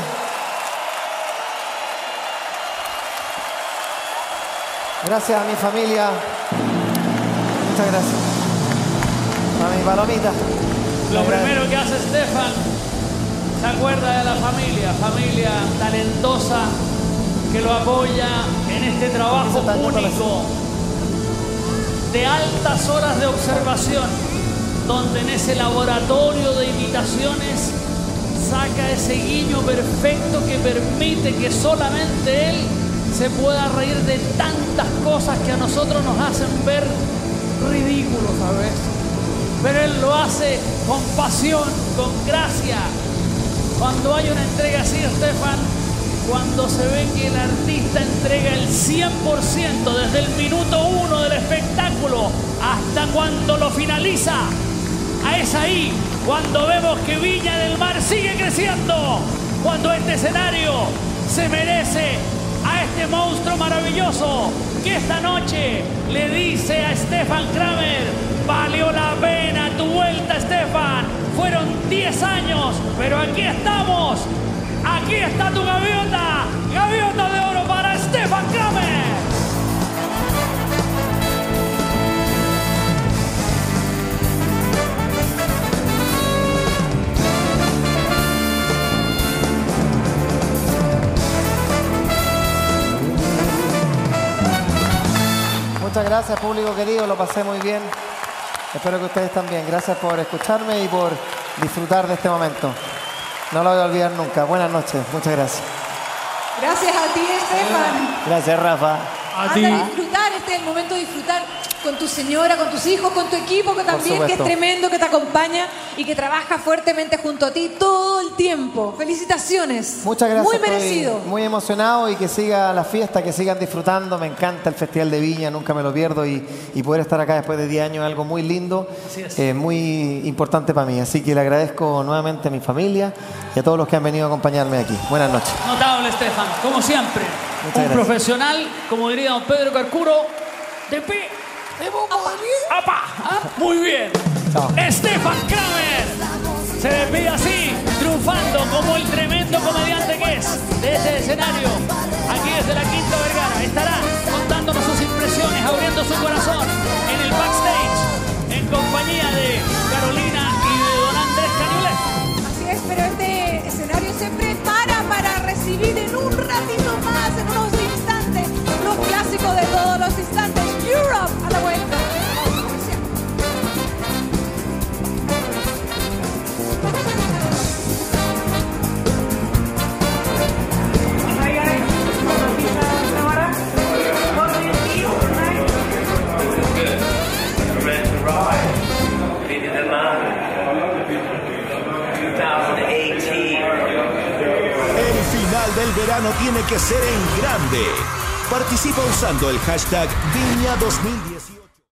Gracias a mi familia. Muchas gracias. A mi palomita. Lo primero que hace Stefan, se acuerda de la familia, familia talentosa que lo apoya en este trabajo único de altas horas de observación, donde en ese laboratorio de imitaciones saca ese guiño perfecto que permite que solamente él se pueda reír de tantas cosas que a nosotros nos hacen ver ridículos a veces pero él lo hace con pasión, con gracia. Cuando hay una entrega así, Estefan, cuando se ve que el artista entrega el 100% desde el minuto uno del espectáculo hasta cuando lo finaliza, es ahí cuando vemos que Viña del Mar sigue creciendo, cuando este escenario se merece a este monstruo maravilloso que esta noche le dice a Stefan Kramer, valió la pena tu vuelta Stefan, fueron 10 años, pero aquí estamos, aquí está tu gaviota, gaviota de oro para Stefan Kramer. Muchas gracias, público querido, lo pasé muy bien. Espero que ustedes también. Gracias por escucharme y por disfrutar de este momento. No lo voy a olvidar nunca. Buenas noches, muchas gracias. Gracias a ti, Estefan. Gracias, Rafa. A ti. Disfrutar, este es el momento de disfrutar con tu señora, con tus hijos, con tu equipo, que también que es tremendo, que te acompaña y que trabaja fuertemente junto a ti todo el tiempo. Felicitaciones. Muchas gracias. Muy estoy merecido. Muy emocionado y que siga la fiesta, que sigan disfrutando. Me encanta el Festival de Viña, nunca me lo pierdo y, y poder estar acá después de 10 años es algo muy lindo, eh, muy importante para mí. Así que le agradezco nuevamente a mi familia y a todos los que han venido a acompañarme aquí. Buenas noches. Notable, Estefan, como siempre. Muchas un gracias. profesional, como diría don Pedro Carcuro, de pie. ¡Apa! ¿Ah? Muy bien. Chao. Estefan Kramer se despide así, triunfando como el tremendo comediante que es de este escenario. Aquí desde la Quinta Vergara estará contándonos sus impresiones, abriendo su corazón en el backstage, en compañía de Carolina y de don Andrés Cañuelet. Así es, pero este escenario se prepara para recibir en un ratito más, en unos instantes, los clásicos de todos los instantes, Tiene que ser en grande. Participa usando el hashtag Viña 2018.